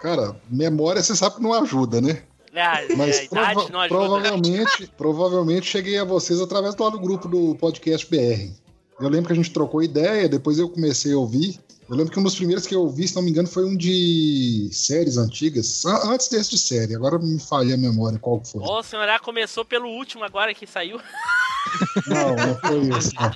Cara, memória você sabe que não ajuda, né?
Ah,
Mas
a idade
prova-
não ajuda.
provavelmente, provavelmente cheguei a vocês através lá do grupo do podcast BR. Eu lembro que a gente trocou ideia, depois eu comecei a ouvir. Eu lembro que um dos primeiros que eu ouvi, se não me engano, foi um de séries antigas. An- Antes desse de série, agora me falha a memória qual foi.
Ô, senhora, começou pelo último agora que saiu.
Não, não foi isso. não.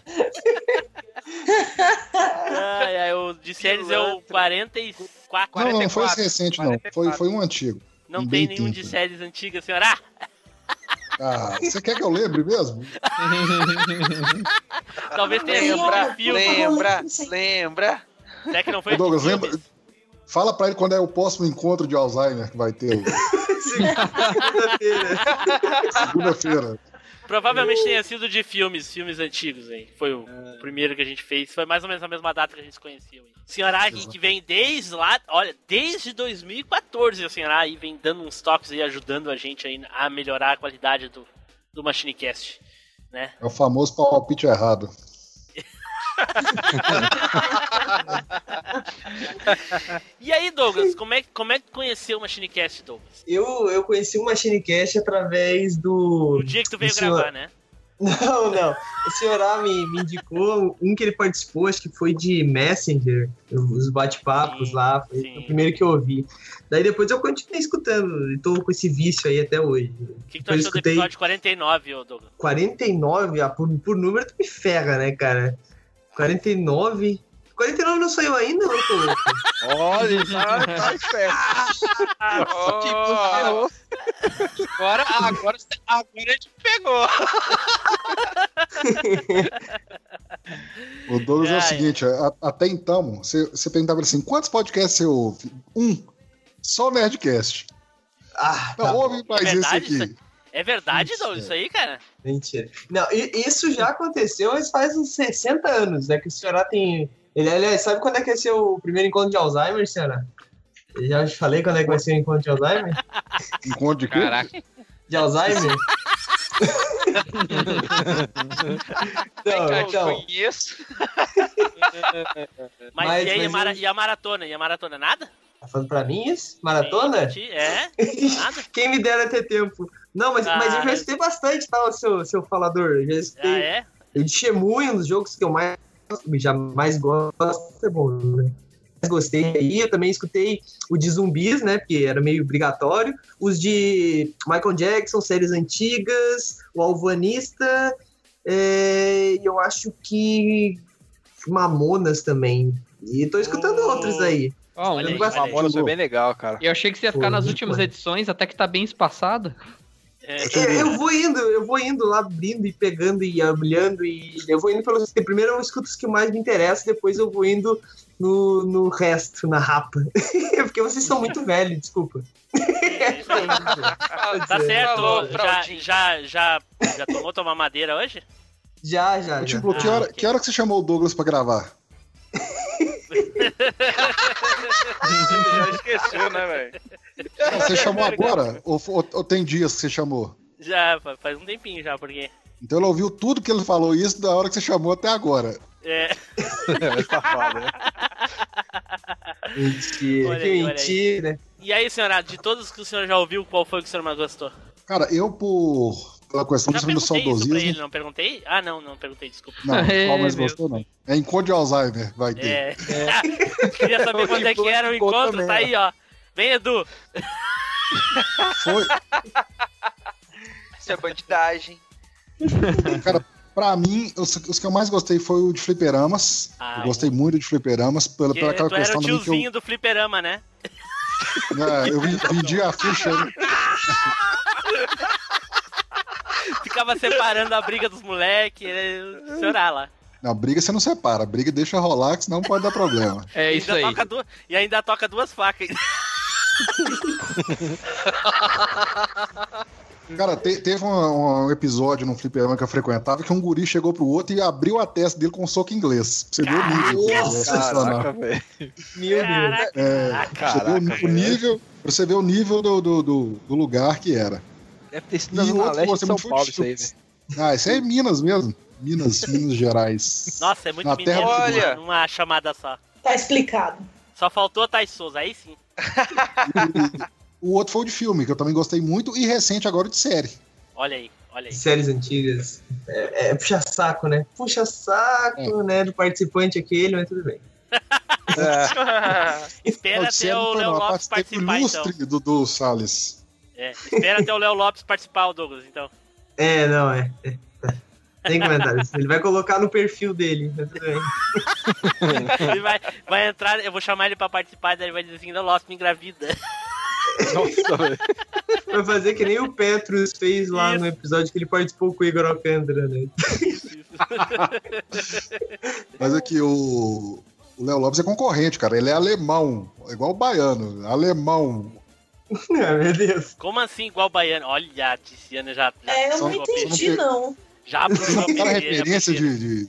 Ai, ai, o de séries é o 44.
Não, não, foi esse
44,
recente, não. Foi, foi um antigo.
Não
um
tem nenhum de
tempo.
séries antigas, senhora.
Ah, você quer que eu lembre mesmo?
Talvez tenha
Lembra, lembra, lembra.
É que não foi
Ô, Douglas, lembra, fala pra ele quando é o próximo encontro de Alzheimer que vai ter.
Segunda-feira.
Segunda-feira.
Provavelmente tenha sido de filmes, filmes antigos aí. Foi o
É.
primeiro que a gente fez. Foi mais ou menos a mesma data que a gente se conheceu. aí. Senhora aí que vem desde lá, olha, desde 2014 a senhora aí vem dando uns toques aí, ajudando a gente aí a melhorar a qualidade do, do Machinecast, né?
É o famoso palpite errado.
E aí, Douglas, como é, como é que conheceu o Machinecast, Douglas?
Eu, eu conheci o Machinecast através do.
No dia que tu veio
do senhor-
gravar, né?
Não, não. O senhor A me, me indicou um que ele participou, acho que foi de Messenger, os bate-papos lá, foi
sim.
o primeiro que eu ouvi. Daí depois eu continuei escutando, e tô com esse vício aí até hoje.
O que, que tu achou do
escutei-
episódio 49, ô Douglas?
49, ah, por, por número tu me ferra, né, cara? 49. 49 não saiu ainda, não, tô louco.
Olha, tá, tá esperto.
Oh,
Agora, agora, agora ele te pegou.
O Douglas é,
Ah,
o
é.
seguinte, a- até então, você, você perguntava assim, quantos podcasts você ouve? Um. Só Nerdcast.
Ah,
Não,
tá
ouve mais esse
verdade
aqui.
É verdade, Douglas, isso aí, cara?
Mentira. Não, isso já aconteceu, mas faz uns 60 anos, né? Que o senhor tem. Ele, aliás, sabe quando é que vai ser o primeiro encontro de Alzheimer, senhora? Eu já te falei quando é que vai ser o encontro de Alzheimer?
Encontro de quê?
Caraca.
De Alzheimer? Não,
eu
então,
conheço.
Mas,
Mas-
e aí,
mas
a, mara- e a maratona? E a maratona, nada?
tá falando pra mim isso? Maratona?
Sim, É? Nada?
Quem me dera ter tempo. Não, mas, mas eu
Ah.
já escutei bastante, tá, o seu, seu falador. Eu já
Ah,
escutei.
é?
Eu de Shemui, um dos jogos que eu mais, já mais gosto, é bom, né? Mais gostei aí, eu também escutei o de zumbis, né, porque era meio obrigatório, os de Michael Jackson, séries antigas, o Alvanista, é, e eu acho que Mamonas também, e tô escutando
Oh.
outros aí.
Um
Olha aí, olha aí.
Mamonas foi bem legal, cara.
Eu achei que você ia ficar
Pô,
nas últimas
bom.
edições, até que tá bem espaçado.
É,
É, eu vou indo, eu vou indo lá abrindo e pegando e olhando e eu vou indo pelos. Primeiro eu escuto os que mais me interessam, depois eu vou indo no, no resto, na rapa. Porque vocês são muito velhos, desculpa.
Tá certo.
Falou,
já, já, já, já tomou tomar madeira hoje?
Já, já, já.
Tipo, que
Ah,
hora,
ok.
que hora que você chamou o Douglas pra gravar?
Já esqueceu, né, velho?
Você chamou agora? ou, ou- ou tem dias que você chamou?
Já, fa- faz um tempinho já, porque.
Então ela ouviu tudo que ele falou isso da hora que você chamou até agora.
É.
Safado, né?
Mentira,
Olha
que
aí, olha aí.
mentira.
E aí, senhora, de todos que o senhor já ouviu, qual foi que o senhor mais gostou?
Cara, eu por. Pela questão do
perguntei isso pra
saudosismo.
ele, não perguntei? Ah, não, não perguntei, desculpa.
Não, qual mais gostou, não. É encontro de Alzheimer, vai ter.
É. Queria saber quando é que era o encontro, tá aí, ó. Vem, Edu.
Foi.
Isso é bandidagem.
Cara, pra mim, os, os que eu mais gostei foi o de Fliperamas.
Ah,
eu gostei muito de Fliperamas, pela, pela aquela
tu era
questão
o tiozinho
eu.
do fliperama, né?
É, eu ven- vendi a ficha. né?
Ficava separando a briga dos moleques, chorar lá.
Não, briga você não separa, briga deixa rolar, que senão pode dar problema.
É
E
isso
ainda
aí.
toca du- E ainda toca duas facas.
Cara, te- teve um, um episódio no fliperama que eu frequentava que um guri chegou pro outro e abriu a testa dele com um soco inglês. Pra você ver o nível. é.
Caraca, velho.
Meu Deus.
Caraca.
É, pra você ver
Caraca,
o, nível, você ver o nível do, do, do, do lugar que era.
Deve ter sido na
o
Zona
outro
Leste de São
muito
Paulo isso aí, velho.
Ah, isso aí é Minas mesmo. Minas, Minas Gerais.
Nossa, é muito
Na
mineiro numa-
Olha.
numa chamada só.
Tá explicado.
Só faltou a Thais Souza, aí sim.
O outro foi o de filme, que eu também gostei muito, e recente agora o de série.
Olha aí, olha aí.
Séries antigas. É, é puxa saco, né? Puxa saco,
É.
né? Do participante aquele, mas tudo bem.
Espera
O de
até o Léo Lopes participar, então.
ilustre do, do Salles.
É, espera até o Léo Lopes participar, o Douglas, então.
É, não, é. é, é. Tem comentários. Ele vai colocar no perfil dele. mas tudo bem.
Ele vai, vai entrar, eu vou chamar ele pra participar, daí ele vai dizer assim, Léo Lopes me engravida.
Nossa, velho.
Vai fazer que nem o Petrus fez lá
Isso.
no episódio que ele participou com o Igor Alcântara, né?
Mas aqui, o o Léo Lopes é concorrente, cara. Ele é alemão, é igual o baiano. Alemão.
Ah, meu Deus.
Como assim, igual o baiano? Olha, a Tiziana já. já
É, eu não entendi, não.
Já
Aquela referência de, de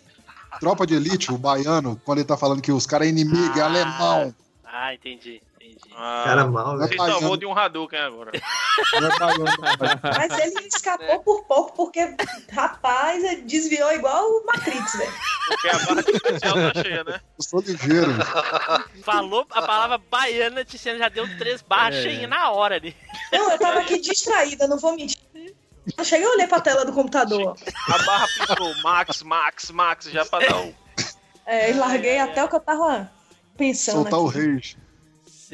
tropa de elite, o baiano, quando ele tá falando que os caras é inimigo, é
Ah.
alemão.
Ah, entendi, entendi.
Ah,
Cara mal,
é
velho.
Você salvou de um Hadouken agora.
é.
Mas ele escapou por pouco, porque, rapaz, desviou igual o Matrix, velho.
Porque a barra de especial tá cheia, né?
Eu sou ligeiro.
Falou a palavra baiana, Tiziana já deu três barras
É.
cheinhas na hora ali.
Não, eu tava aqui distraída, não vou mentir. Eu cheguei a olhar pra tela do computador.
A barra piscou Max, Max, Max, já pra dar um.
É, e larguei até o que eu tava pensando.
Soltar o
aqui.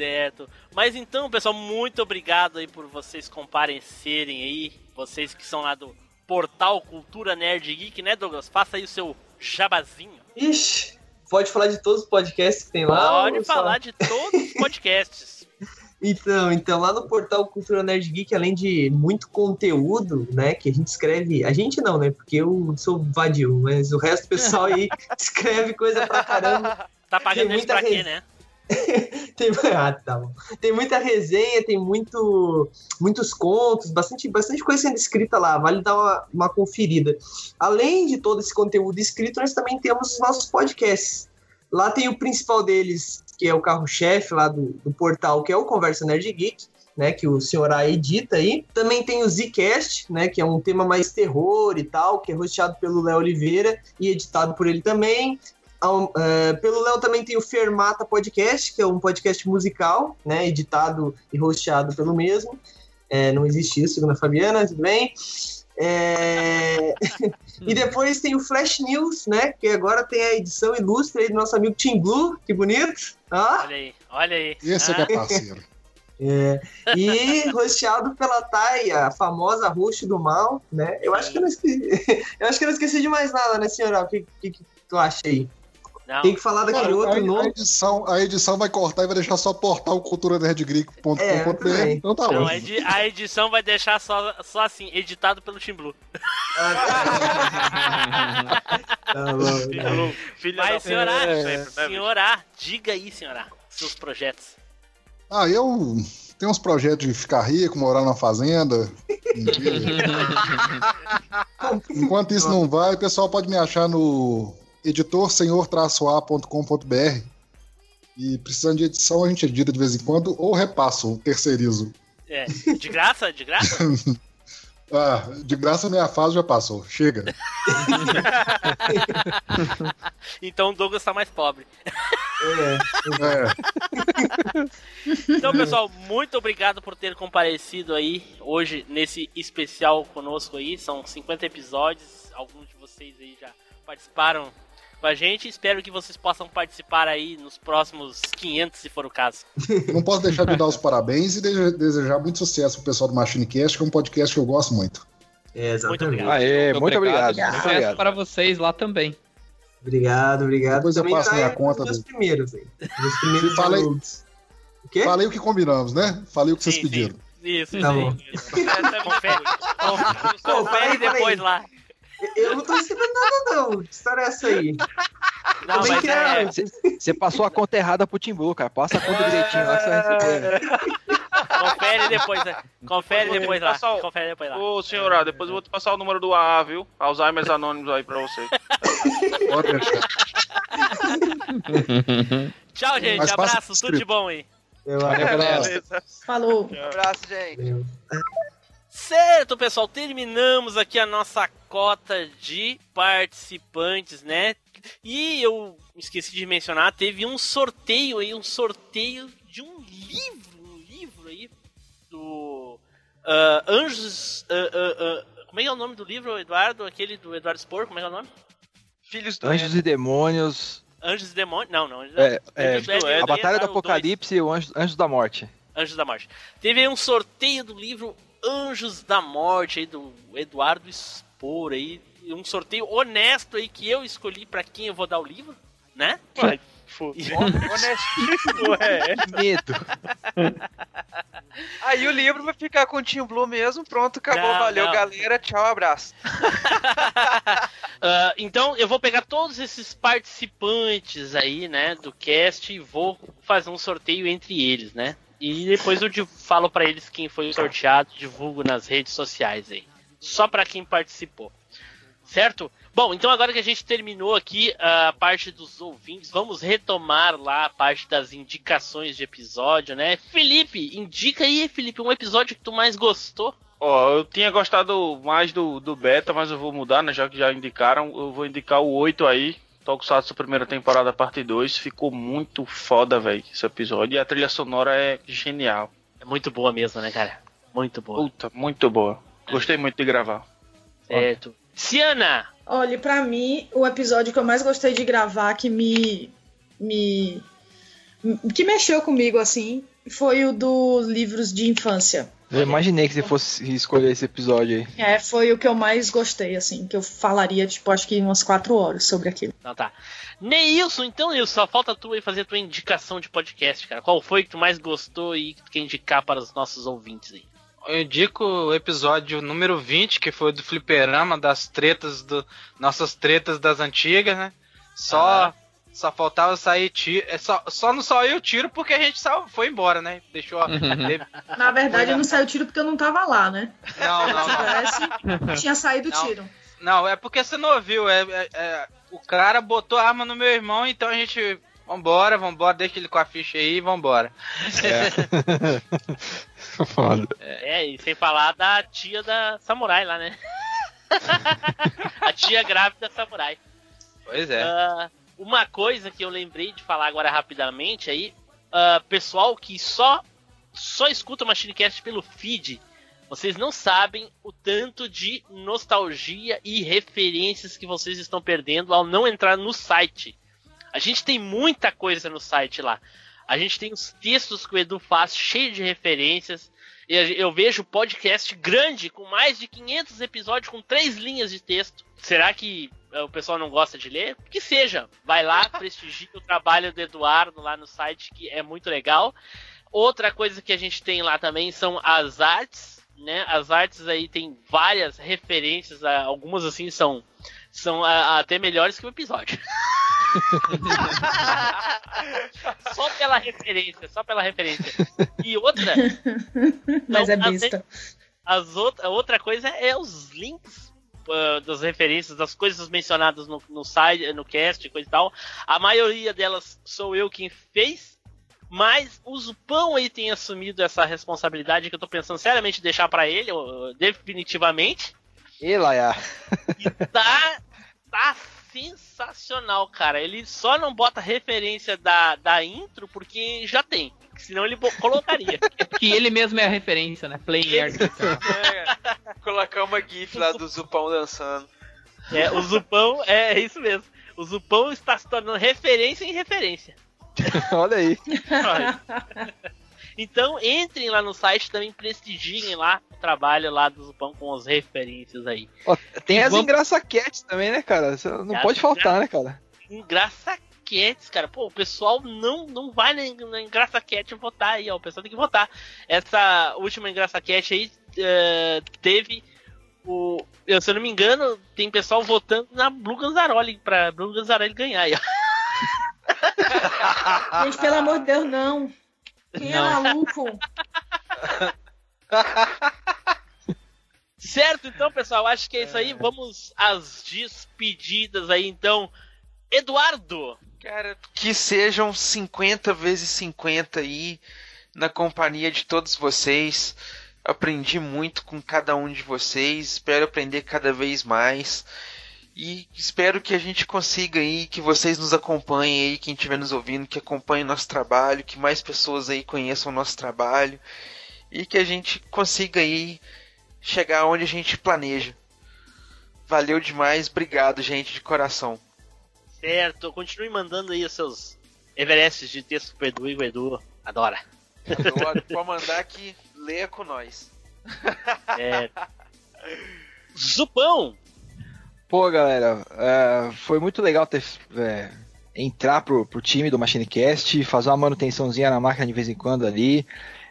Certo. Mas então, pessoal, muito obrigado aí por vocês comparecerem aí. Vocês que são lá do portal Cultura Nerd Geek, né, Douglas? Faça aí o seu jabazinho.
Ixi, pode falar de todos os podcasts que tem lá?
Pode
ou só-
falar de todos os podcasts.
Então, então, lá no portal Cultura Nerd Geek, além de muito conteúdo, né, que a gente escreve, a gente não, né, porque eu sou vadio, mas o resto do pessoal aí escreve coisa pra caramba.
Tá pagando
muita
pra quê,
res-
né?
Tem, ah, tá bom. Tem muita resenha, tem muito, muitos contos, bastante, bastante coisa sendo escrita lá, vale dar uma, uma conferida. Além de todo esse conteúdo escrito, nós também temos os nossos podcasts. Lá tem o principal deles, que é o carro-chefe lá do, do portal, que é o Conversa Nerd Geek, né, que o senhor A edita aí. Também tem o Zcast, né, que é um tema mais terror e tal, que é rosteado pelo Léo Oliveira e editado por ele também. Eh, pelo Léo também tem o Fermata Podcast, que é um podcast musical, né, editado e hosteado pelo mesmo. É, não existe isso, segundo a Fabiana, tudo bem. É, e depois tem o Flash News, né, que agora tem a edição ilustre aí do nosso amigo Tim Blue, que bonito. Ó.
Olha aí, olha aí.
Esse é que é parceiro.
É, e rosteado pela Thay, a famosa host do mal, né? Eu acho que eu não esqueci, eu acho que eu não esqueci de mais nada, né, senhora? O que, que, que tu acha aí?
Não.
Tem que falar daquele
Cara,
outro
a, a
nome.
edição, a edição vai cortar e vai deixar só portal culturanerdgreek.com.br.
É,
então tá
Não,
bom.
a, edi- a edição vai deixar só, só assim, editado pelo Tim Blue.
Tá bom.
Filho,
Mas,
puta, sempre, né, bicho?
senhora, diga aí, senhora, seus projetos.
Ah, eu tenho uns projetos de ficar rico, morar na fazenda. Mentira. Enquanto isso não vai, o pessoal pode me achar no editorsenhor-a.com.br. E precisando de edição, a gente edita de vez em quando ou repasso, terceirizo.
É, de graça? De graça?
Ah, de graça minha fase já passou. Chega.
Então o Douglas tá mais pobre.
É.
Então, pessoal, muito obrigado por ter comparecido aí hoje nesse especial conosco aí. São 50 episódios. Alguns de vocês aí já participaram com a gente. Espero que vocês possam participar aí nos próximos 500, se for o caso.
Não posso deixar de dar os parabéns e de- desejar muito sucesso pro pessoal do MachineCast, que é um podcast que eu gosto muito.
É,
Muito obrigado.
Aê, muito obrigado. Muito
Sucesso
obrigado.
para vocês lá também.
Obrigado, obrigado.
Depois eu
Também
passo
tá
minha
entre
conta
os meus
do-
primeiros, primeiros
Falei-.
O quê?
Falei o que combinamos, né? Falei o que vocês
Sim,
pediram.
Isso,
Tá
isso
bom.
Confere, confere, confere depois lá.
Eu não tô recebendo nada, não. Que história é essa aí?
Não,
Como é
mas
que
é.
é?
Você passou a conta errada pro Tim Blue, cara. Passa a conta direitinho lá que você vai receber.
Confere depois, né? confere depois lá.
Pessoal,
Confere depois lá.
Ô, senhora, depois eu vou te passar o número do AA, viu? Alzheimer's Anônimos aí pra você.
Pode deixar.
Tchau, gente.
Mas
Abraço, tudo de bom aí.
Eu
galera.
Beleza.
Falou.
abraço, gente.
Certo, pessoal, terminamos aqui a nossa cota de participantes, né? E eu esqueci de mencionar, teve um sorteio aí, um sorteio de um livro, um livro aí do ah, Anjos. ah, ah, como é que é o nome do livro, Eduardo? Aquele do Eduardo Spor, como é que é o nome?
Filhos do
Anjos e Demônios.
Anjos e Demônios? Não, não.
É, é,
Anjos do Éden,
a Batalha do. Apocalipse e o Anjo- Anjos da Morte.
Anjos da Morte. Teve aí um sorteio do livro Anjos da Morte aí do Eduardo Spor aí, um sorteio honesto aí que eu escolhi pra quem eu vou dar o livro, né?
Vai, foda-se. Honestíssimo, é.
Medo.
Aí o livro vai ficar com o Team Blue mesmo. Pronto, acabou.
Não,
valeu,
não.
galera. Tchau, abraço.
Ah, então eu vou pegar todos esses participantes aí, né, do cast e vou fazer um sorteio entre eles, né? E depois eu falo pra eles quem foi sorteado, divulgo nas redes sociais aí. Só pra quem participou. Certo? Bom, então agora que a gente terminou aqui a parte dos ouvintes, vamos retomar lá a parte das indicações de episódio, né? Felipe, indica aí, Felipe, um episódio que tu mais gostou.
Ó, eu tinha gostado mais do, do beta, mas eu vou mudar, né? Já que já indicaram, eu vou indicar o 8 aí. Tokusatsu primeira temporada, parte 2. Ficou muito foda, velho, esse episódio. E a trilha sonora é genial.
É muito boa mesmo, né, cara? Muito boa.
Puta, muito boa. Gostei muito de gravar.
Certo. Ciana!
Olha, pra mim, o episódio que eu mais gostei de gravar, que me. me. que mexeu comigo, assim, foi o dos livros de infância.
Eu imaginei que você fosse escolher esse episódio aí.
É, foi o que eu mais gostei, assim, que eu falaria, tipo, acho que umas quatro horas sobre aquilo.
Então tá. Neilson, então, Neilson, só falta tu aí fazer a tua indicação de podcast, cara. Qual foi que tu mais gostou e que tu quer indicar para os nossos ouvintes aí?
Eu indico o episódio número 20, que foi do Fliperama, das tretas do. Nossas tretas das antigas, né? Só. Só faltava sair tiro. É só, só não saiu tiro porque a gente só foi embora, né? Deixou. teve-
Na verdade, eu não saiu tiro porque eu não tava lá, né?
Não, não,
Se
não.
tivesse, tinha saído
Não.
tiro.
Não, é porque você não ouviu. É, é- é- o cara botou a arma no meu irmão, então a gente. Vambora, vambora, deixa ele com a ficha aí e vambora.
Foda.
É, e sem falar da tia da samurai lá, né? a tia grávida samurai.
Pois é.
Ah, uma coisa que eu lembrei de falar agora rapidamente aí, ah, pessoal que só só escuta o Machinecast pelo feed, vocês não sabem o tanto de nostalgia e referências que vocês estão perdendo ao não entrar no site. A gente tem muita coisa no site lá. A gente tem os textos que o Edu faz, cheio de referências. E Eu vejo podcast grande, com mais de 500 episódios, com três linhas de texto. Será que eh, o pessoal não gosta de ler? Que seja. Vai lá, prestigie o trabalho do Eduardo lá no site, que é muito legal. Outra coisa que a gente tem lá também são as artes, né? As artes aí tem várias referências, algumas assim são, são a- até melhores que o episódio. só pela referência, só pela referência. E outra,
Mas é
Não, a-
besta.
as outra, outra coisa é os links ah, das referências, das coisas mencionadas no, no site, no cast, coisa e tal. A maioria delas sou eu quem fez. Mas o Zupão aí tem assumido essa responsabilidade que eu tô pensando seriamente em deixar pra ele, definitivamente.
E Laia.
Tá, tá sensacional, cara. Ele só não bota referência da, da intro porque já tem. Senão ele colocaria.
Que ele mesmo é a referência, né? Player.
É, colocar uma gif lá do Zupão dançando.
É, o Zupão é, é isso mesmo. O Zupão está se tornando referência em referência.
Olha aí.
Então entrem lá no site também, prestigiem lá o trabalho lá do Zupão com as referências aí.
Ó, tem as
Vamos-
engraçaquetes também, né, cara? Você Não
As
pode faltar, né, cara?
Engraçaquetes, cara. Pô, o pessoal não, não vai na, na Engraçaquete votar aí, ó. O pessoal tem que votar. Essa última Engraçaquete aí eh, teve o. eu, Se eu não me engano, tem pessoal votando na Blue Ganzaroli pra Blue Ganzaroli ganhar aí, ó.
Gente, pelo amor de Deus, não. Quem é
Não.
maluco?
Certo, então, pessoal, acho que é isso aí. Vamos às despedidas aí, então. Eduardo!
Cara, que sejam 50 vezes 50 aí, na companhia de todos vocês. Aprendi muito com cada um de vocês, espero aprender cada vez mais. E espero que a gente consiga aí, que vocês nos acompanhem aí, quem estiver nos ouvindo, que acompanhe nosso trabalho, que mais pessoas aí conheçam o nosso trabalho e que a gente consiga aí chegar onde a gente planeja. Valeu demais, obrigado, gente, de coração.
Certo, continue mandando aí os seus Everestes de texto pro Edu e o Edu adora.
Adoro, pode mandar que leia com nós.
É. Zupão!
Pô, galera, é, foi muito legal ter é, entrar pro, pro time do MachineCast, fazer uma manutençãozinha na máquina de vez em quando ali.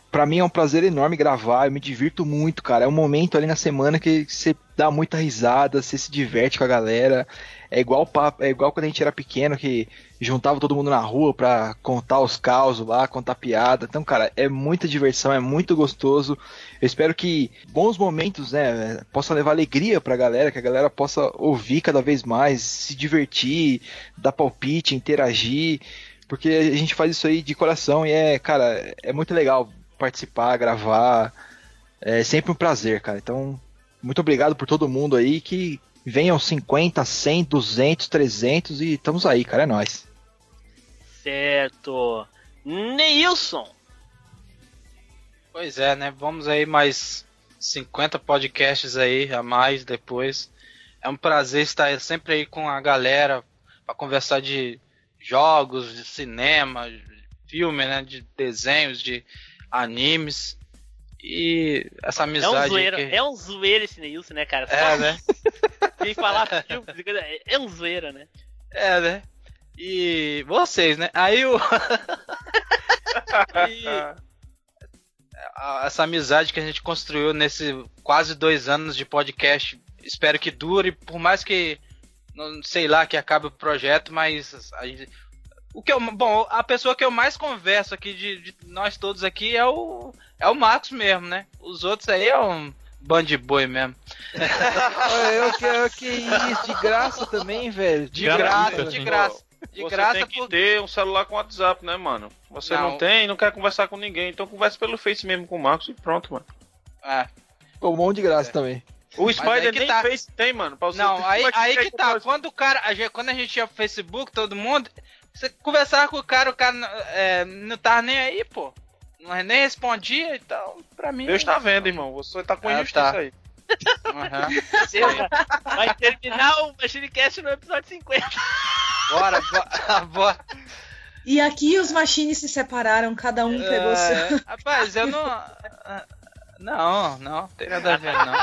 Pra mim é um prazer enorme gravar, eu me divirto muito, cara. É um momento ali na semana que você dá muita risada, você se diverte com a galera. É igual papo, é igual quando a gente era pequeno que juntava todo mundo na rua pra contar os causos lá, contar piada. Então, cara, é muita diversão, é muito gostoso. Eu espero que bons momentos, né, possam levar alegria pra galera, que a galera possa ouvir cada vez mais, se divertir, dar palpite, interagir, porque a gente faz isso aí de coração e é, cara, é muito legal participar, gravar. É sempre um prazer, cara. Então, muito obrigado por todo mundo aí que venham 50, 100, 200, 300 e estamos aí, cara, é nóis.
Certo. Neilson!
Pois é, né? Vamos aí mais 50 podcasts aí a mais depois. É um prazer estar sempre aí com a galera para conversar de jogos, de cinema, de filme, né? De desenhos, de animes. E essa
É um
amizade.
zoeiro,
que...
é um zoeiro esse Neilson, né, cara?
É, né?
Quem falar filme, é- é um zoeiro, né?
É, né? E vocês, né? Aí o. E essa amizade que a gente construiu nesse quase dois anos de podcast, espero que dure, por mais que não sei lá que acabe o projeto, mas a gente- o que eu, bom, a pessoa que eu mais converso aqui de, de nós todos aqui é o é o Marcos mesmo, né? Os outros aí é um bando de boi mesmo.
eu, que, eu, que isso, de graça também, velho.
De graça, de graça. De
Você
graça
tem que ter um celular com WhatsApp, né, mano? Você não,
Não.
tem, não quer conversar com ninguém, então conversa pelo Face mesmo com o Marcos e pronto, mano.
É.
Um monte de graça também.
O Spider
que
nem
tá.
Face tem, mano. Pra você
Não, aí,
é
aí
quer
que tá. Quando o cara. a gente- Quando a gente ia pro Facebook, todo mundo. Você conversava com o cara, o cara é, não tava nem aí, pô. Não nem respondia, então, pra mim.
Deus tá vendo, irmão. Você tá com
Ah,
injustiça
tá.
aí.
Aham.
Vai terminar o Machinecast no episódio 50.
Bora, bora, bora.
E aqui os machines se separaram, cada um pegou
É,
seu.
Rapaz, eu não. ah, Não, não, tem nada a ver, não.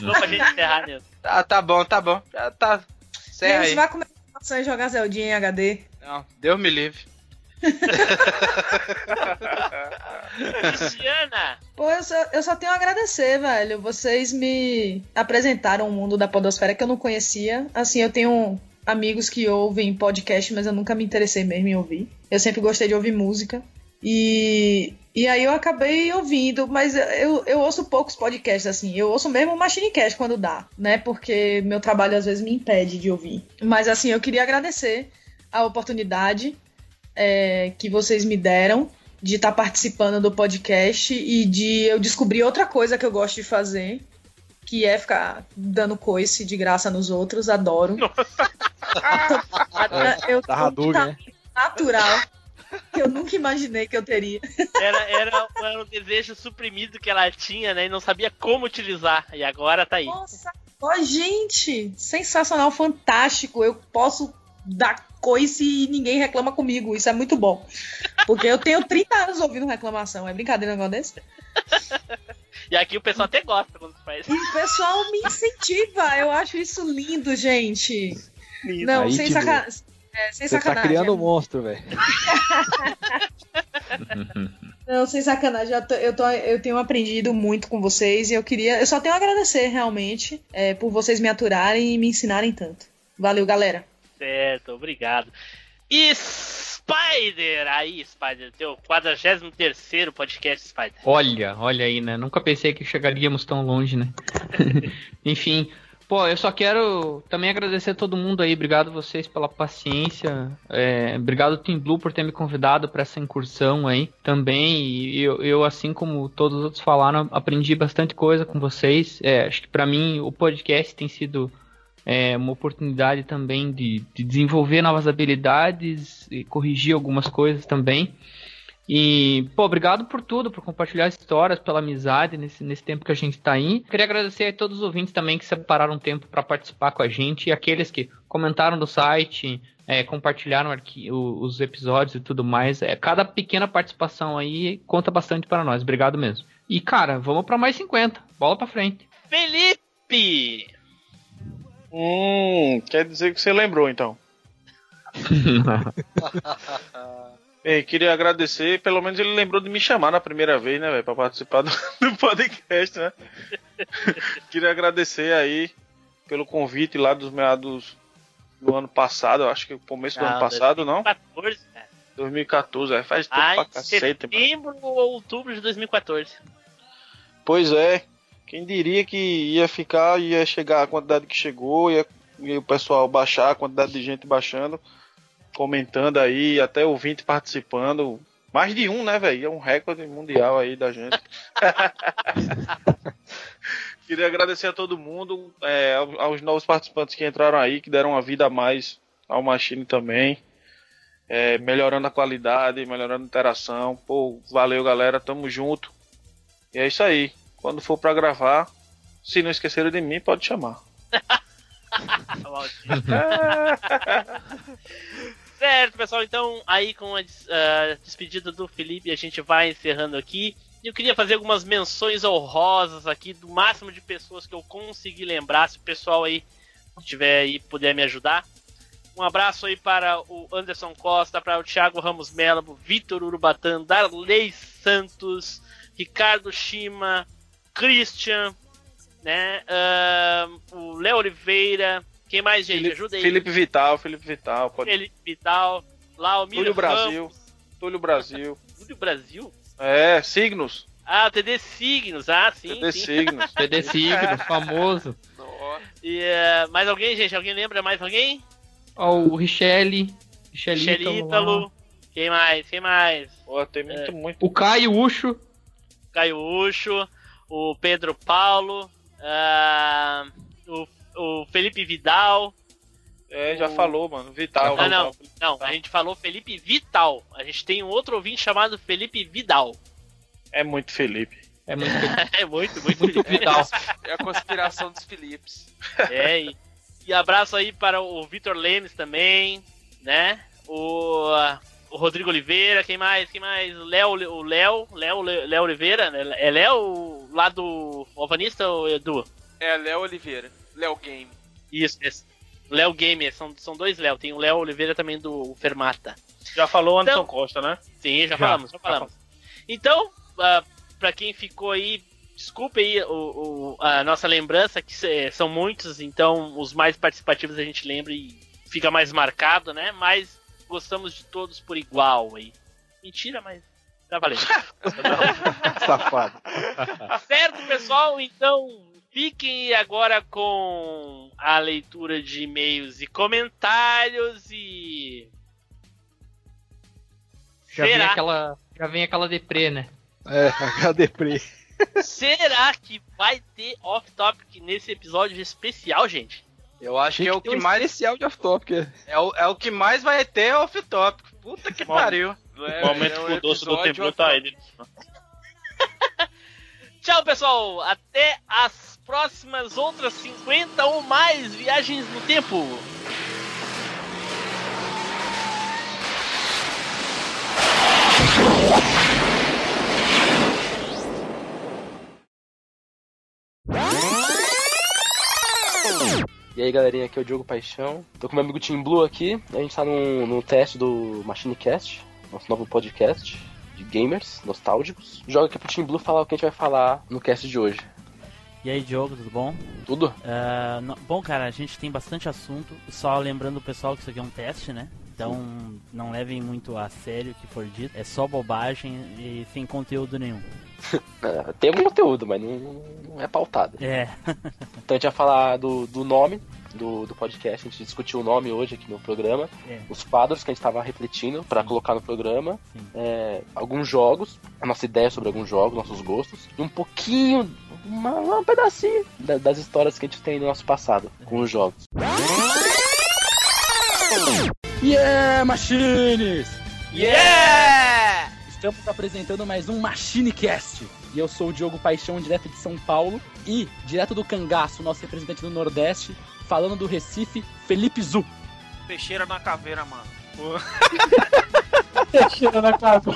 Vamos pra gente encerrar, Nilson.
Tá, tá bom, tá bom. Já tá. Encerra
Eles
aí.
vai começar a jogar Zeldinha em HD.
Não, Deus me livre.
Cristiana!
Pô, eu só, eu só tenho a agradecer, velho. Vocês me apresentaram o mundo da podosfera que eu não conhecia. Assim, eu tenho amigos que ouvem podcast, mas eu nunca me interessei mesmo em ouvir. Eu sempre gostei de ouvir música. E, e aí eu acabei ouvindo, mas eu, eu ouço poucos podcasts, assim. Eu ouço mesmo o Machinecast quando dá, né? Porque meu trabalho às vezes me impede de ouvir. Mas assim, eu queria agradecer a oportunidade. É, que vocês me deram de estar participando do podcast e de eu descobrir outra coisa que eu gosto de fazer, que é ficar dando coice de graça nos outros. Adoro. eu
Da Hadouken, né?
natural que eu nunca imaginei que eu teria.
Era, era, era um desejo suprimido que ela tinha, né? E não sabia como utilizar. E agora tá aí.
Nossa, ó, gente, sensacional, fantástico. Eu posso dar coice e ninguém reclama comigo. Isso é muito bom. Porque eu tenho 30 anos ouvindo reclamação. É brincadeira um negócio desse?
E aqui o pessoal até gosta quando faz.
E o pessoal me incentiva. Eu acho isso lindo, gente. Não,
Aí,
sem,
tipo,
saca... é, sem
Você tá
sacanagem.
criando um monstro, velho.
Não, sem sacanagem, eu, tô- eu, tô- eu tenho aprendido muito com vocês e eu queria. Eu só tenho a agradecer realmente é, por vocês me aturarem e me ensinarem tanto. Valeu, galera.
Certo, obrigado. E Spider! Aí, Spider, teu 43 podcast, Spider.
Olha, olha aí, né? Nunca pensei que chegaríamos tão longe, né? Enfim, pô, eu só quero também agradecer a todo mundo aí. Obrigado vocês pela paciência. É, obrigado Team Blue por ter me convidado para essa incursão aí também. E eu, eu, assim como todos os outros falaram, aprendi bastante coisa com vocês. É, acho que para mim o podcast tem sido é, uma oportunidade também de, de desenvolver novas habilidades e corrigir algumas coisas também. E, pô, obrigado por tudo, por compartilhar histórias, pela amizade nesse, nesse tempo que a gente tá aí. Queria agradecer a todos os ouvintes também que separaram tempo para participar com a gente e aqueles que comentaram do site, é, compartilharam os episódios e tudo mais. É, cada pequena participação aí conta bastante para nós. Obrigado mesmo. E, cara, vamos para mais 50. Bola pra frente.
Felipe!
Hum, quer dizer que você lembrou então. Bem, queria agradecer, pelo menos ele lembrou de me chamar na primeira vez, né, velho, pra participar do, do podcast, né? queria agradecer aí pelo convite lá dos meados do ano passado, eu acho que o começo do
Não,
ano passado, não?
2014, cara.
2014, é, faz tempo
Ah,
pra cacete, mano.
setembro ou outubro de 2014.
Pois é, quem diria que ia ficar, ia chegar a quantidade que chegou, ia, ia o pessoal baixar, a quantidade de gente baixando, comentando aí, até ouvinte participando. Mais de um, né, velho? É um recorde mundial aí da gente. Queria agradecer a todo mundo, é, ao- aos novos participantes que entraram aí, que deram uma vida a mais ao Machine também. É, melhorando a qualidade, melhorando a interação. Pô, valeu galera, tamo junto. E é isso aí. Quando for pra gravar, se não esqueceram de mim, pode chamar.
certo, pessoal. Então, aí com a a despedida do Felipe, a gente vai encerrando aqui. Eu queria fazer algumas menções honrosas aqui, do máximo de pessoas que eu consegui lembrar. Se o pessoal aí tiver aí puder me ajudar. Um abraço aí para o Anderson Costa, para o Thiago Ramos Melo, Vitor Urubatan, Darley Santos, Ricardo Shima, Christian, né? ahn, o Léo Oliveira. Quem mais, gente?
Felipe,
Ajuda aí.
Felipe Vital, Felipe Vital, pode.
Felipe Vital, lá o
Túlio Brasil. Túlio Brasil.
Túlio Brasil?
É, signos.
Ah, o TD Signos, ah, sim.
TD
sim.
Signos.
TD Signos, famoso.
E, eh, mais alguém, gente? Alguém lembra mais alguém?
Ó, o Richelle. Richelle
Michel
Ítalo.
Quem mais? Quem mais?
Pô, tem muito, muito.
O Caio Ucho.
Caio Ucho, o Pedro Paulo, ah, o, o Felipe Vidal.
É, já falou, mano. Vital.
Ah, não, não, a gente falou Felipe Vital. A gente tem um outro ouvinte chamado Felipe Vidal.
É muito Felipe.
É muito
é muito, muito.
Vidal.
É a conspiração dos Philips.
É, e, e abraço aí para o Vitor Lemes também, né? O, o Rodrigo Oliveira, quem mais? Quem mais? O Léo, o Léo, Léo, Léo Oliveira, né? É Léo lá do Alvanista ou Edu?
É Léo Oliveira. Léo Game.
Isso, esse. Léo Gamer, são, são dois Léo. Tem o Léo Oliveira também do Fermata.
Já falou o Anderson
Então-
Costa, né?
Sim, já,
Já,
falamos, já
já
falamos. Então, ah, pra quem ficou aí, desculpe aí o, o- a nossa lembrança, que cê- são muitos, então os mais participativos a gente lembra e fica mais marcado, né? Mas gostamos de todos por igual aí. Mentira, mas tá valendo.
Safado.
certo, pessoal? Então, fiquem agora com a leitura de e-mails e comentários e
Já vem aquela, já vem aquela deprê, né?
É, aquela deprê.
Será que vai ter off-topic nesse episódio especial, gente?
Eu acho que é o que mais.
especial de off-topic.
É o, é o que mais vai ter off-topic. Puta que pariu.
É,
O momento
é
que o doce do templo tá aí.
Tchau, pessoal. Até as próximas outras 50 ou mais viagens no tempo.
E aí galerinha, aqui é o Diogo Paixão. Tô com meu amigo Tim Blue aqui. A gente tá no, no teste do MachineCast, nosso novo podcast de gamers nostálgicos. Joga aqui pro Tim Blue falar o que a gente vai falar no cast de hoje.
E aí, Diogo, tudo bom?
Tudo?
Ah, no- bom, cara, a gente tem bastante assunto. Só lembrando o pessoal que isso aqui é um teste, né? Então não levem muito a sério o que for dito. É só bobagem e sem conteúdo nenhum.
É, tem conteúdo, mas não, não é pautado.
É.
Então a gente vai falar do, do nome do, do podcast. A gente discutiu o nome hoje aqui no programa.
É.
Os quadros que a gente tava refletindo pra colocar no programa. É, alguns jogos, a nossa ideia sobre alguns jogos, nossos gostos. E um pouquinho, uma- um pedacinho da- das histórias que a gente tem no nosso passado com os jogos.
Yeah, Machines!
Yeah!
Estamos apresentando mais um MachineCast. E eu sou o Diogo Paixão, direto de São Paulo. E, direto do Cangaço, nosso representante do Nordeste, falando do Recife, Felipe Zu.
Peixeira na caveira, mano.
Teixeira na casa.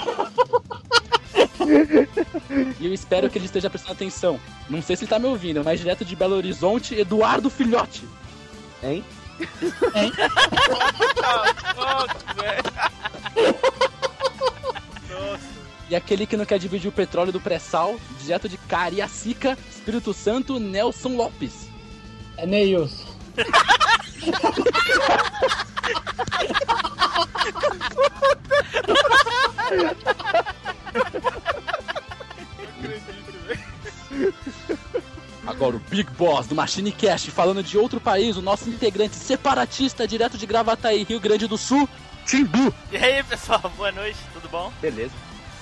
E eu espero que ele esteja prestando atenção. Não sei se ele tá me ouvindo, mas direto de Belo Horizonte, Eduardo Filhote. Hein? Hein? E aquele que não quer dividir o petróleo do pré-sal, direto de Cariacica, Espírito Santo, Nelson Lopes.
É Neils.
Agora o Big Boss do Machine Cast falando de outro país, o nosso integrante separatista direto de Gravataí, Rio Grande do Sul, Timbu.
E aí, pessoal, boa noite, tudo bom?
Beleza.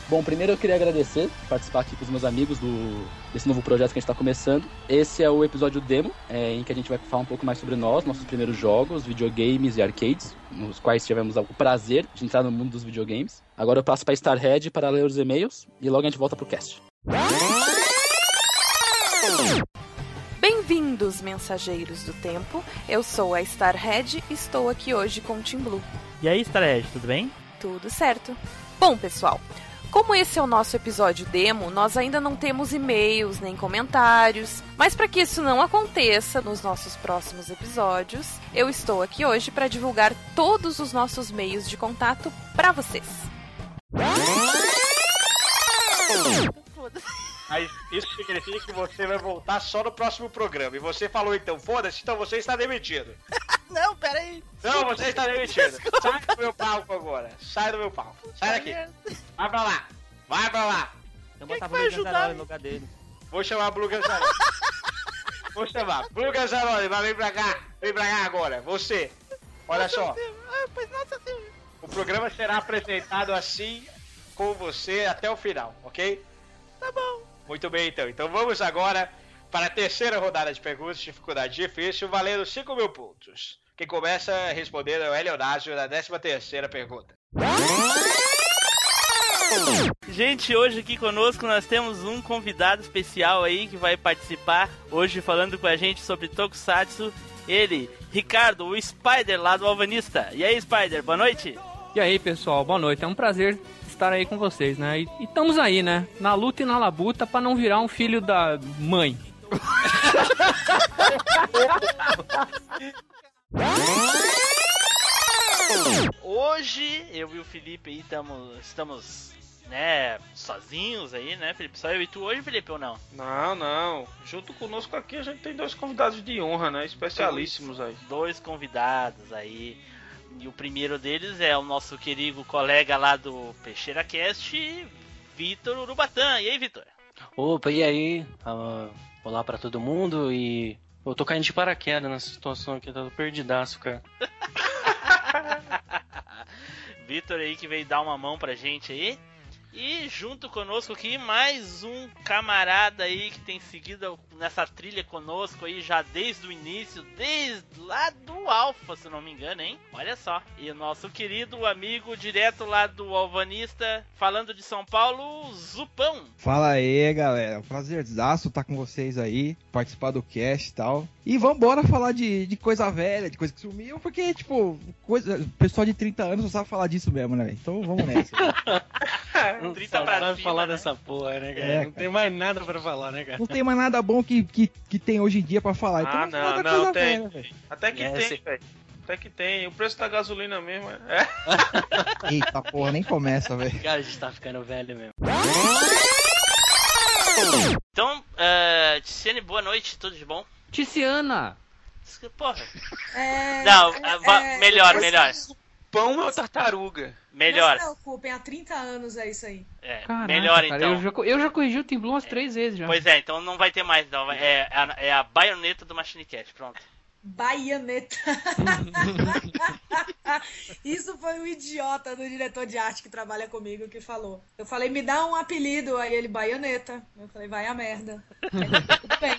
Bom, primeiro eu queria agradecer participar aqui com os meus amigos do, desse novo projeto que a gente está começando. Esse é o episódio demo, é, em que a gente vai falar um pouco mais sobre nós, nossos primeiros jogos, videogames e arcades, nos quais tivemos o prazer de entrar no mundo dos videogames. Agora eu passo para Starhead para ler os e-mails e logo a gente volta pro cast.
Bem-vindos, mensageiros do tempo. Eu sou a Starhead e estou aqui hoje com o Tim Blue.
E aí, Starhead, tudo bem?
Tudo certo. Bom, pessoal, como esse é o nosso episódio demo, nós ainda não temos e-mails nem comentários, mas para que isso não aconteça nos nossos próximos episódios, eu estou aqui hoje para divulgar todos os nossos meios de contato para vocês.
Mas isso significa que você vai voltar só no próximo programa. E você falou então, foda-se, então você está demitido.
Não, peraí.
Não, você está demitido. Sai do meu palco agora. Sai do meu palco. Sai daqui. Vai pra lá. Vai pra lá.
Então
Quem
botava
que
o
hein?
no lugar dele.
Vou chamar a Blue Ganzaroli. Vou chamar. Blue Ganzaroli, vai vir pra cá. Vem pra cá agora. Você. Olha só. O programa será apresentado assim com você até o final, ok? Tá bom. Muito bem, então. Então vamos agora para a terceira rodada de perguntas de dificuldade difícil, valendo 5 mil pontos. Quem começa respondendo é o Elionásio na 13 terceira pergunta.
Gente, hoje aqui conosco nós temos um convidado especial aí que vai participar hoje falando com a gente sobre Tokusatsu. Ele, Ricardo, o Spider lá do Alvanista. E aí, Spider, boa noite.
E aí, pessoal, boa noite. É um prazer estar aí com vocês, né? E e estamos aí, né? Na luta e na labuta pra não virar um filho da mãe.
Hoje eu e o Felipe aí tamo, estamos, né, sozinhos aí, né, Felipe? Só eu e tu hoje, Felipe, ou não?
Não, não. Junto conosco aqui a gente tem dois convidados de honra, né? Especialíssimos aí.
Dois convidados aí. E o primeiro deles é o nosso querido colega lá do Peixeira Cast, Vitor Urubatã. E aí, Vitor?
Opa, e aí? Ah, olá pra todo mundo e. Eu tô caindo de paraquedas nessa situação aqui, tá perdidaço, cara.
Vitor aí que veio dar uma mão pra gente aí. E junto conosco aqui, mais um camarada aí que tem seguido nessa trilha conosco aí já desde o início, desde lá do Alpha, se não me engano, hein? Olha só. E o nosso querido amigo direto lá do Alvanista, falando de São Paulo, Zupão.
Fala aí, galera. Prazerzaço estar com vocês aí, participar do cast e tal. E vambora falar de, de coisa velha, de coisa que sumiu, porque, tipo, coisa, pessoal de 30 anos não sabe falar disso mesmo, né? Então vamos nessa.
30
Só
pra
sabe
cima,
falar
né?
dessa porra, né, cara?
É,
não tem mais nada pra falar, né, cara?
Não tem mais nada bom que, que, que tem hoje em dia pra falar. Então
Ah,
falar
não, não,
coisa
tem.
velha.
Até que
É,
tem, velho. Até que tem. O preço da gasolina mesmo é.
Eita porra, nem começa, velho.
Cara, a gente tá ficando velho mesmo.
Então, uh, Tiziane, boa noite, tudo de bom?
Ticiana!
Porra.
É,
Não,
é, é,
melhor,
é-
melhor.
Pão é o tartaruga.
Melhor.
Não se preocupem, há 30 anos é isso aí.
É,
Caraca,
melhor
cara,
então.
Eu já, eu já corrigi o Tim Blue umas três vezes já.
Pois é, então não vai ter mais, não. É, a, é a baioneta do Machine Cat, pronto.
Baianeta. Isso foi um idiota do diretor de arte que trabalha comigo que falou. Eu falei, me dá um apelido. Aí ele, Baianeta. Eu falei, vai a merda. Aí ele, Tudo bem.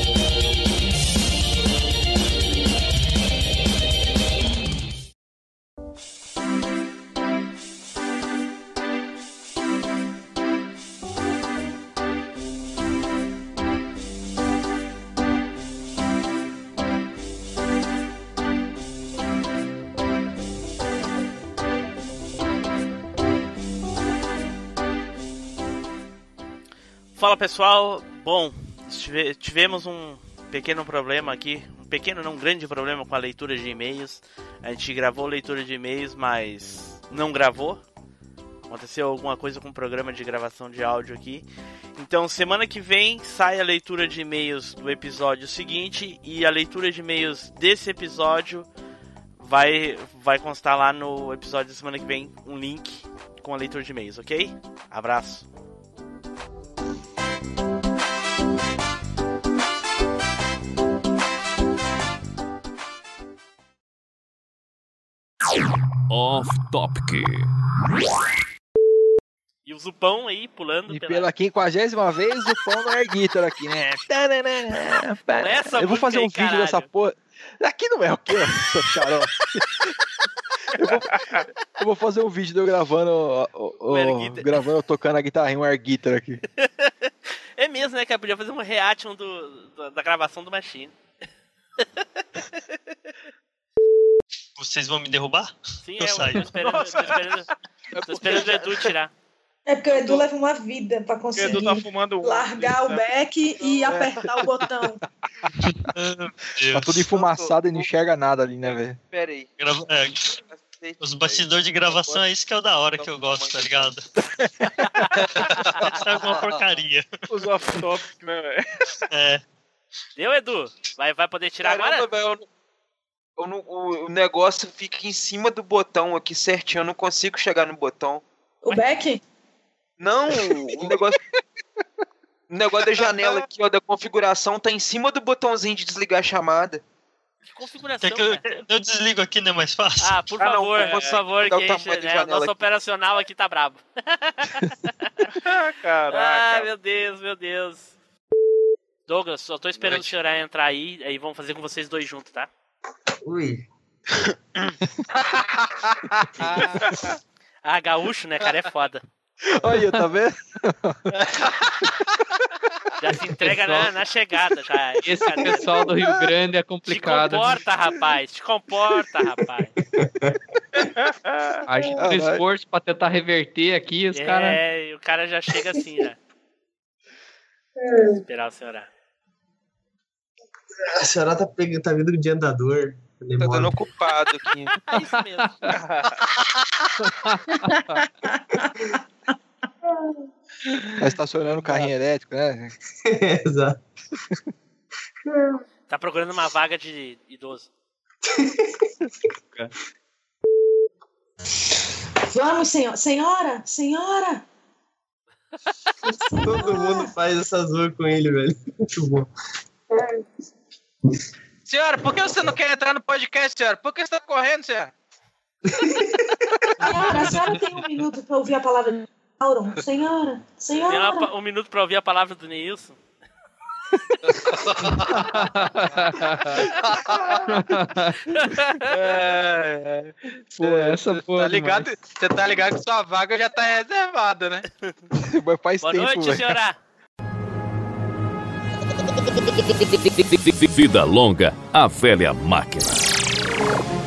Fala pessoal, bom, tivemos um pequeno problema aqui, um pequeno não um grande problema com a leitura de e-mails. A gente gravou leitura de e-mails, mas não gravou. Aconteceu alguma coisa com o programa de gravação de áudio aqui. Então, semana que vem sai a leitura de e-mails do episódio seguinte e a leitura de e-mails desse episódio vai vai constar lá no episódio da semana que vem um link com a leitura de e-mails, ok? Abraço.
Off Topic.
E o Zupão aí pulando
E
pela...
pela quinquagésima vez, o pão no Airguitar aqui, né?
Essa
Eu vou fazer um
aí,
vídeo dessa porra. Aqui não é o quê, seu xarope? eu, vou, eu vou fazer um vídeo de eu gravando, ó,
O Airguitar.
gravando eu tocando a guitarrinha, um air guitar aqui.
É mesmo, né, cara? Podia fazer um reaction do, do- da gravação do Machine.
Vocês vão me derrubar?
Sim,
Eu
é, eu
saio.
tô esperando, tô esperando, tô esperando o Edu tirar.
É porque o Edu leva uma vida pra
Porque o
conseguir
Edu tá fumando um.
largar o back e apertar o botão.
Tá tudo enfumaçado e não enxerga nada ali, né, velho?
Pera aí.
Grava- é, os bastidores de gravação é isso que é o da hora que eu gosto, tá ligado? Sai alguma porcaria.
Os off-topic, né, velho?
É.
Deu, Edu? Vai, vai poder tirar
Caramba,
agora?
eu não- eu não- o, o negócio fica em cima do botão aqui certinho, eu não consigo chegar no botão.
O back?
Não, o negócio. O negócio da janela aqui, ó, da configuração, tá em cima do botãozinho de desligar a chamada.
Que configuração,
Quer que eu,
cara?
eu desligo aqui, não é mais fácil?
Ah, por
Ah, não,
favor,
é,
por favor,
dá o
que
da
né, nosso
aqui.
operacional aqui tá brabo.
Caraca.
Ah, meu Deus, meu Deus. Douglas, só tô esperando o senhor entrar aí, aí vamos fazer com vocês dois juntos, tá?
Ui.
Ah, gaúcho, né, cara, é foda.
Olha, tá vendo?
Já se entrega
Pessoal-
na, na chegada, já.
Esse pessoal do Rio Grande é
Te
complicado.
comporta, rapaz, te comporta, rapaz.
A gente fez esforço pra tentar reverter aqui, os caras.
É, e o cara já chega assim, já. Esperar o senhor.
A senhora tá, pegando, tá vindo de andador.
Tá dando ocupado aqui.
É isso mesmo.
Tá estacionando o carrinho elétrico, né?
Exato.
Tá procurando uma vaga de idoso.
Vamos, senhor. Senhora, senhora.
Todo mundo faz essa zoa com ele, velho. Muito bom.
Senhora, por que você não quer entrar no podcast, senhora? Por que você tá correndo, senhora?
Senhora, a senhora tem um minuto pra ouvir a palavra de Sauron? Senhora,
Tem
senhora.
uma- um minuto pra ouvir a palavra do Neilson.
É,
Pô, essa
Você
porra
tá ligado? Você tá ligado que sua vaga já tá reservada, né?
Faz
Boa
tempo,
noite,
velho.
senhora.
Vida longa, a velha máquina.